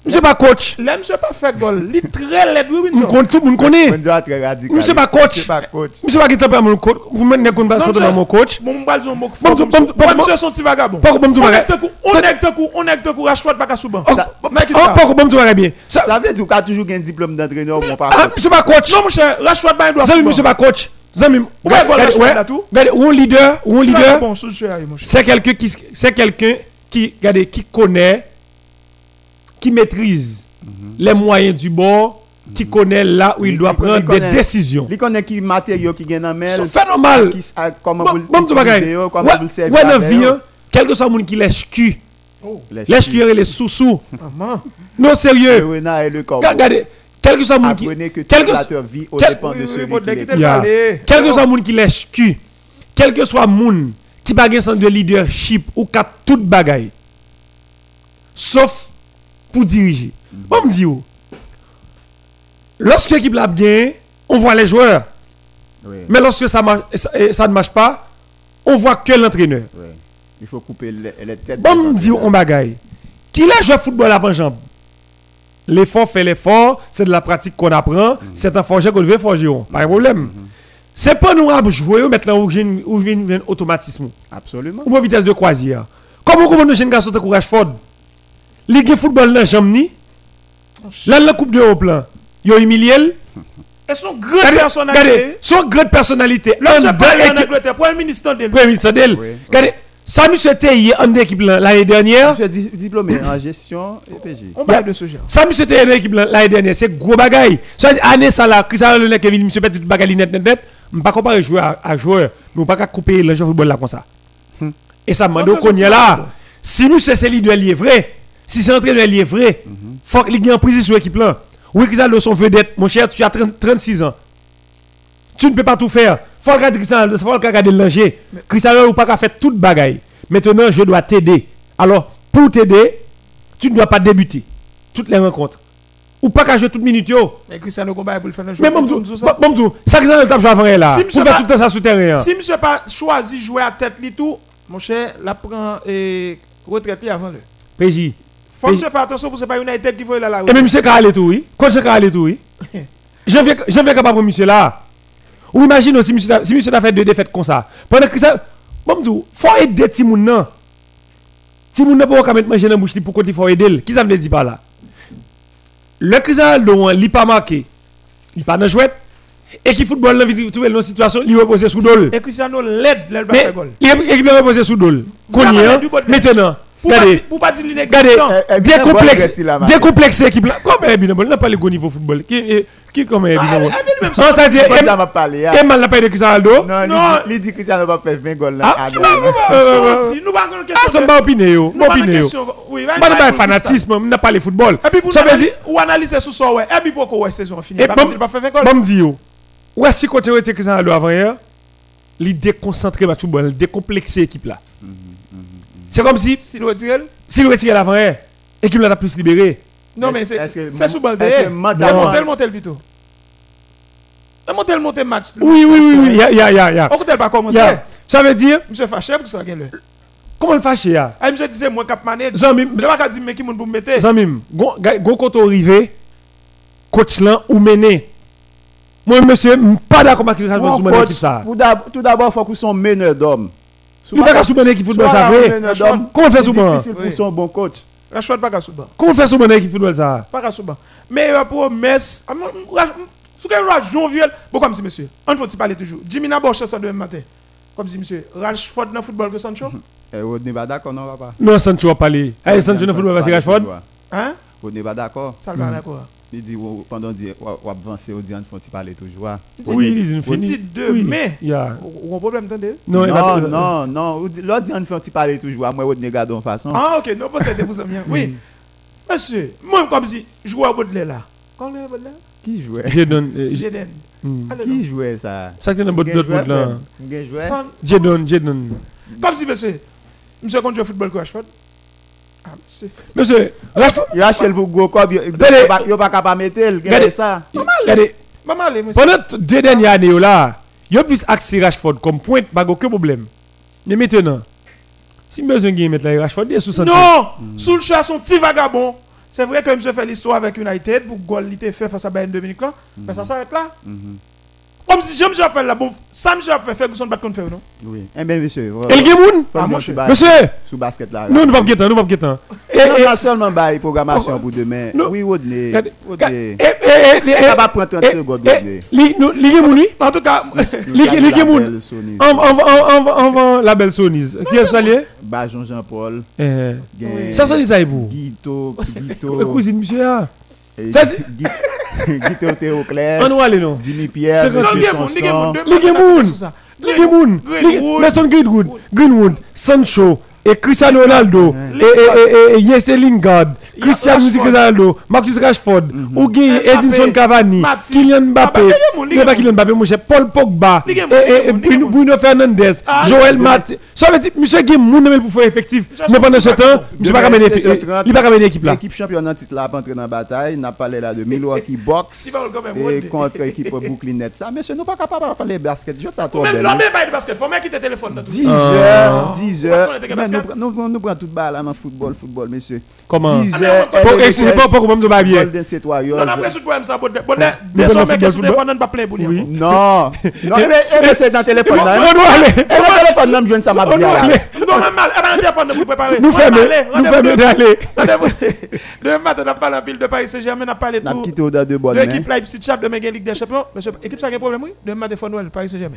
S2: Je suis pas coach.
S3: Là, monsieur pas fait goal. Il très laid, oui,
S2: Je
S3: Windsor.
S2: connais tout le monde connaît.
S4: On doit très radical.
S2: Je suis pas coach.
S4: Je suis pas coach.
S2: Je suis pas qui tape mon coach. Vous mettez qu'on va sortir
S3: monsieur.
S2: mon coach.
S3: Bon, m'bal son.
S2: Bon, bon, bon, bon,
S3: monsieur son petit vagabond.
S2: Pas comme tu
S3: On
S2: vas.
S3: est coup, on est coup, on est coup, Rashford pas
S4: Ça-
S2: oh,
S3: Mec,
S2: oh,
S3: ça.
S2: pas bien? Ça-
S4: Ça veut dire qu'il a toujours un diplôme d'entraîneur, mon pas
S2: Ah,
S4: coach.
S2: je suis pas coach.
S3: Non, mon cher, Rashford pas souban.
S2: je suis pas coach. Zami,
S3: bon, tout?
S2: Regardez, un leader, un leader, c'est quelqu'un qui, c'est quelqu'un qui, regardez, qui connaît, qui maîtrise les moyens du bord, qui connaît là où il
S4: Il-
S2: doit
S4: il
S2: prendre
S4: il
S2: des
S4: connaît-
S2: décisions.
S4: Il connaît qui matériaux qui gagnent dans le
S2: C'est
S4: s- ah, comment
S2: Bon,
S4: vous l'utilisez, comment vous le servez.
S2: Ouais, dans la
S4: avec,
S2: vie, hein, quel que soit le monde qui lèche cul, lèche cul, les sous-sous.
S3: Maman.
S2: Non,
S4: le
S2: sérieux.
S4: renard et le corbeau.
S2: Regardez, quel que soit le monde qui. Quel que- soit le monde qui lèche cul, quel que soit le monde qui pas sens de leadership ou qui a toute bagaille, sauf pour diriger. Bon, me dis, lorsque l'équipe l'a bien, on voit les joueurs.
S4: Oui,
S2: Mais lorsque ça, marche- ça, ça ne marche pas, on voit que l'entraîneur.
S4: oui. Il faut couper les, les têtes.
S2: Bon, me dit on bagaille. Qui l'a joué football à jambe L'effort fait l'effort, c'est de la pratique qu'on apprend, c'est un forger qu'on veut forger, on. pas de problème. C'est pas nous à jouer ou mettre là où un automatisme.
S4: Absolument.
S2: Ou pas vitesse de croisière. Comment comment nous jeunes garçons te courage fort? Ligue de football dans jambe ni Là la coupe d'Europe là, yo humilié. elle.
S3: Et son grande personnalité.
S2: regardez, son grande personnalité. De
S3: parle en Angleterre. Premier ministre de
S2: Premier ministre d'elle. Regardez, ça nous c'était hier en équipe l'année dernière.
S4: Je suis di- diplômé en gestion et PJ.
S3: On parle de ce genre.
S2: Ça, monsieur, c'était une équipe l'année dernière. C'est gros bagaille. Ça, année ça là, Christian Ronaldo, Kevin, monsieur, petit bagaille net, net, net. Je ne pas comparer joueur à, joueur. Nous ne pas couper le jeu de football là comme ça. Et ça m'a dit qu'on y là. Si monsieur, c'est leader, il est vrai. Si c'est entraîneur, il est vrai. Faut qu'il y ait un prise sur l'équipe là. Oui, Christian Ronaldo, son vedette. Mon cher, tu as 30 36 ans. Tu ne peux pas tout faire. Faut regarder Cristiano Ronaldo, faut regarder le langer. Cristiano Ronaldo pas faire toute bagaille. Maintenant, je dois t'aider. Alors, pour t'aider, tu ne dois pas débuter toutes les rencontres. Ou pas qu'à jouer toute minute yo.
S3: Mais Cristiano Combat pour le faire jeu.
S2: Mais bon,
S3: ça.
S2: bon, tout, ça Ronaldo tape jouer avant là. Pour faire
S3: pas-
S2: tout le temps ça souterrain. hein.
S3: Si monsieur pas choisi jouer à tête li tout, mon cher, la prend et retraite li avant le.
S2: PJ.
S3: Faut que monsieur fasse attention pour c'est pas United qui faut là
S2: Et même monsieur Karale tout, oui. Quand monsieur Karale tout, oui. Je viens, je viens capable monsieur là. Ou imagine si monsieur, si monsieur a fait deux défaites comme ça. Pendant que ça. Bon, tout, faut aider Timoun. Timoun nan pas mettre manger dans bouche pour côté faut aider. Qui ça veut dire par là? Le Cristiano il pas marqué. Il pas dans jouet. Et qui football là, il trouve dans situation, il repose sous dol.
S3: Et Cristiano l'aide,
S2: est reposée sous dol.
S3: Il
S2: maintenant.
S3: Pour pas
S2: Regardez.
S3: dire- pour pas dire
S2: Regardez,
S3: l'inexistant.
S4: Eh, eh,
S2: équipe là. Comment est bien bon, n'a pas le gros niveau football. Qui, eh, qui comment est bien
S3: Ah,
S2: bon.
S3: mais même
S2: Non, ça
S4: Moi, ça m'a parlé.
S2: et mal n'a pas de Cristiano Ronaldo?
S4: Non,
S3: Non.
S4: il dit- dit Cristiano va faire 20 goals là.
S2: Ah, euh, euh,
S3: Nous pas une
S2: Ah,
S3: question.
S2: ça
S3: de-
S2: m'a opiné
S3: nous pas une
S2: opiné yo.
S3: question. Oui,
S2: Pas de fanatisme, n'a pas le football.
S3: Et puis pour
S2: Ça veut
S3: analyser-
S2: dire
S3: ou analyser sous ça ouais. Et puis pourquoi ouais saison finie. Pas
S2: bon
S3: dire pas fait 20 goals.
S2: bon dit yo. Ouais si continue retirer Cristiano Ronaldo avant hier, il déconcentré le football, il décomplexé l'équipe là. C'est comme si
S3: Si nous retirons.
S2: s'il retire l'avant hier, l'équipe là a plus libéré.
S3: Non mais c'est
S4: que-
S3: c'est sous
S4: que
S3: derrière.
S4: mentalement-
S3: Monter le le plutôt. Monter le monter le match.
S2: Oui oui oui oui, ya ya ya ya.
S3: On peut pas commencer.
S2: Ça veut dire
S3: Monsieur fâché pour ça gagne le.
S2: comment le fâcher ya?
S3: Ah monsieur disait moi cap manage.
S2: Zami,
S3: Mais pas dire mais qui moun pour me mettre.
S2: Zamim, gon ga- gon koto rive, coach lan ou mené. Moi, monsieur, m pas d'accord avec le
S4: coach, tout d'abord, il faut qu'ils soient meneurs d'hommes.
S2: Il pas qu'à sous équipe football ça fait. Comment fait
S4: C'est
S2: souvent
S4: difficile pour son bon coach.
S3: Rachouad pas souban.
S2: Comment on fait sous équipe football ça
S3: Pas souban. Mais euh, moi, sous quel roi Jonviel, bon comme si monsieur. On faut parler toujours. Jimmy Naboche ça demain matin. Comme si monsieur Rashford dans le football que Sancho.
S4: Et on n'est pas d'accord, non, papa
S2: Non, Sancho a parlé. Allez, Sancho ne football pas c'est Rashford.
S3: Hein?
S4: On n'est pas d'accord.
S3: Ça le va d'accord.
S4: Il dit, oh, pendant dire, on va avancer, on dit, on faut parler toujours.
S2: Oui, il est une
S3: Petite
S2: fini.
S3: deux mais
S2: Ya.
S3: on problème attendez.
S2: Non,
S4: Non, non, non. L'autre dit, on faut parler toujours. Moi, on regarde de façon.
S3: Ah OK, non pas c'est vous amis. Oui. Monsieur, moi comme si joueur Baudelaire là. Quand le Baudelaire
S4: Qui jouait
S2: J'ai donné.
S3: Jeden.
S2: Hmm.
S3: Allez,
S4: Qui jouait ça
S2: Ça c'est dans d'autres là.
S4: même? Qui jouait
S3: San-
S2: J'ai donné, j'ai donné.
S3: Comme si monsieur monsieur quand joue au football que Rashford. Monsieur.
S2: Monsieur, Rashford,
S4: Il a chez le gros corps, il
S2: Regardez.
S4: n'y a pas qu'à pas mettre.
S2: Regardez.
S4: Regardez ça.
S2: regardez,
S3: Maman allez monsieur.
S2: pendant deux dernières années yo là, il y a plus Rashford comme pointe, pas aucun problème. Mais maintenant, si besoin de mettre là Rashford, il est sous Sancho.
S3: Non, sous le chat son petit vagabond. C'est vrai que monsieur fait l'histoire avec United pour goal il était fait face à Bayern Dominique là, mais ça s'arrête là. Comme si j'aime fait la bon, ça me j'ai fait Ferguson pas de faire non?
S4: Oui. Eh bien, monsieur.
S2: Et le Gemoun
S3: Ah, mon
S2: Monsieur,
S4: Sous basket là.
S2: nous ne pas guetter, nous pas guetter. Et
S4: Non, pas seulement bail programmation pour demain.
S2: Non.
S4: Oui, Rodney. Rodney.
S2: et et et
S4: Ça va prendre 30 secondes, Rodney.
S2: Li nous li.
S3: En tout cas,
S2: Li li on on on on la belle Sonise. Qui est salié
S4: Bajon Jean-Paul.
S2: Eh. Ça sonne ça est pour.
S4: Guito. Guito.
S2: Cousine monsieur ah. Dit-. On va aller non.
S4: Jimmy Pierre.
S2: C'est comme
S3: non,
S4: Monsieur
S3: Gemoun,
S4: Sanson.
S3: Gemoun,
S2: Li Gemoun.
S3: c'est ça.
S2: Li Gemoun.
S3: Greenwood.
S2: Maston Greenwood. Greenwood. Sancho. Et Cristiano Ronaldo, et, Jesse Lingard, Cristiano. Ronaldo, Marcus Rashford, ou bien
S3: Mbappé,
S2: Edinson Cavani. Kylian Mbappé,
S3: Ah, il y a il y a
S2: pas. Kylian Mbappé, mon cher, Paul Pogba,
S3: Il y a il y a il y a
S2: Bruno, Fernandes,
S3: Ah,
S2: Joël
S3: il y a
S2: Mat. Ça veut dire, monsieur qui est moun même pour faire effectif. Mais pendant ce
S3: pas
S2: temps, monsieur pas
S4: Demain,
S2: mener
S4: 7h30,
S2: il pas mener équipe là.
S4: L'équipe championnat titre là pas entrer dans la bataille. N'a parlé là de Milwaukee
S3: Il va même,
S4: et contre l'équipe Brooklyn Nets. Ça, monsieur, nous pas capable de parler basket. Je ça trop
S3: là, même pas de basket. Faut même quitter le téléphone. dans tout.
S4: 10
S2: Ah.
S4: heures, 10 heures.
S3: On?
S4: Nous nous- nous prenons toute balle là dans le football, football, monsieur.
S2: Comment?
S4: 10
S3: mais
S4: heures.
S3: on-
S2: Pour-
S4: LSS,
S2: Excusez-moi, pour que je me bien?
S3: Non, après, ce problème, ça, bon,
S2: Nous
S3: des hommes qui sont
S2: football.
S3: téléphone, pas plein bouillon.
S2: Oui.
S4: Non, non, mais mais c'est dans le téléphone là.
S2: On doit aller.
S4: Et le téléphone là, me joue ça m'a
S2: On
S4: bien
S2: doit
S4: là.
S2: aller.
S3: Non, même mal. Eh le téléphone.
S2: Nous
S3: On va
S2: fermons.
S3: aller,
S2: Nous fermons d'aller.
S3: Demain matin, on a parlé en pile de Paris Saint-Germain, on a parlé
S4: N'a
S3: tout.
S4: quitté au-dedans de bonne
S3: De
S4: main.
S3: l'équipe Leipzig Chap de Ligue des Champions. Monsieur, équipe ça a un problème, oui? Demain matin, il faut Noël, Paris Saint-Germain.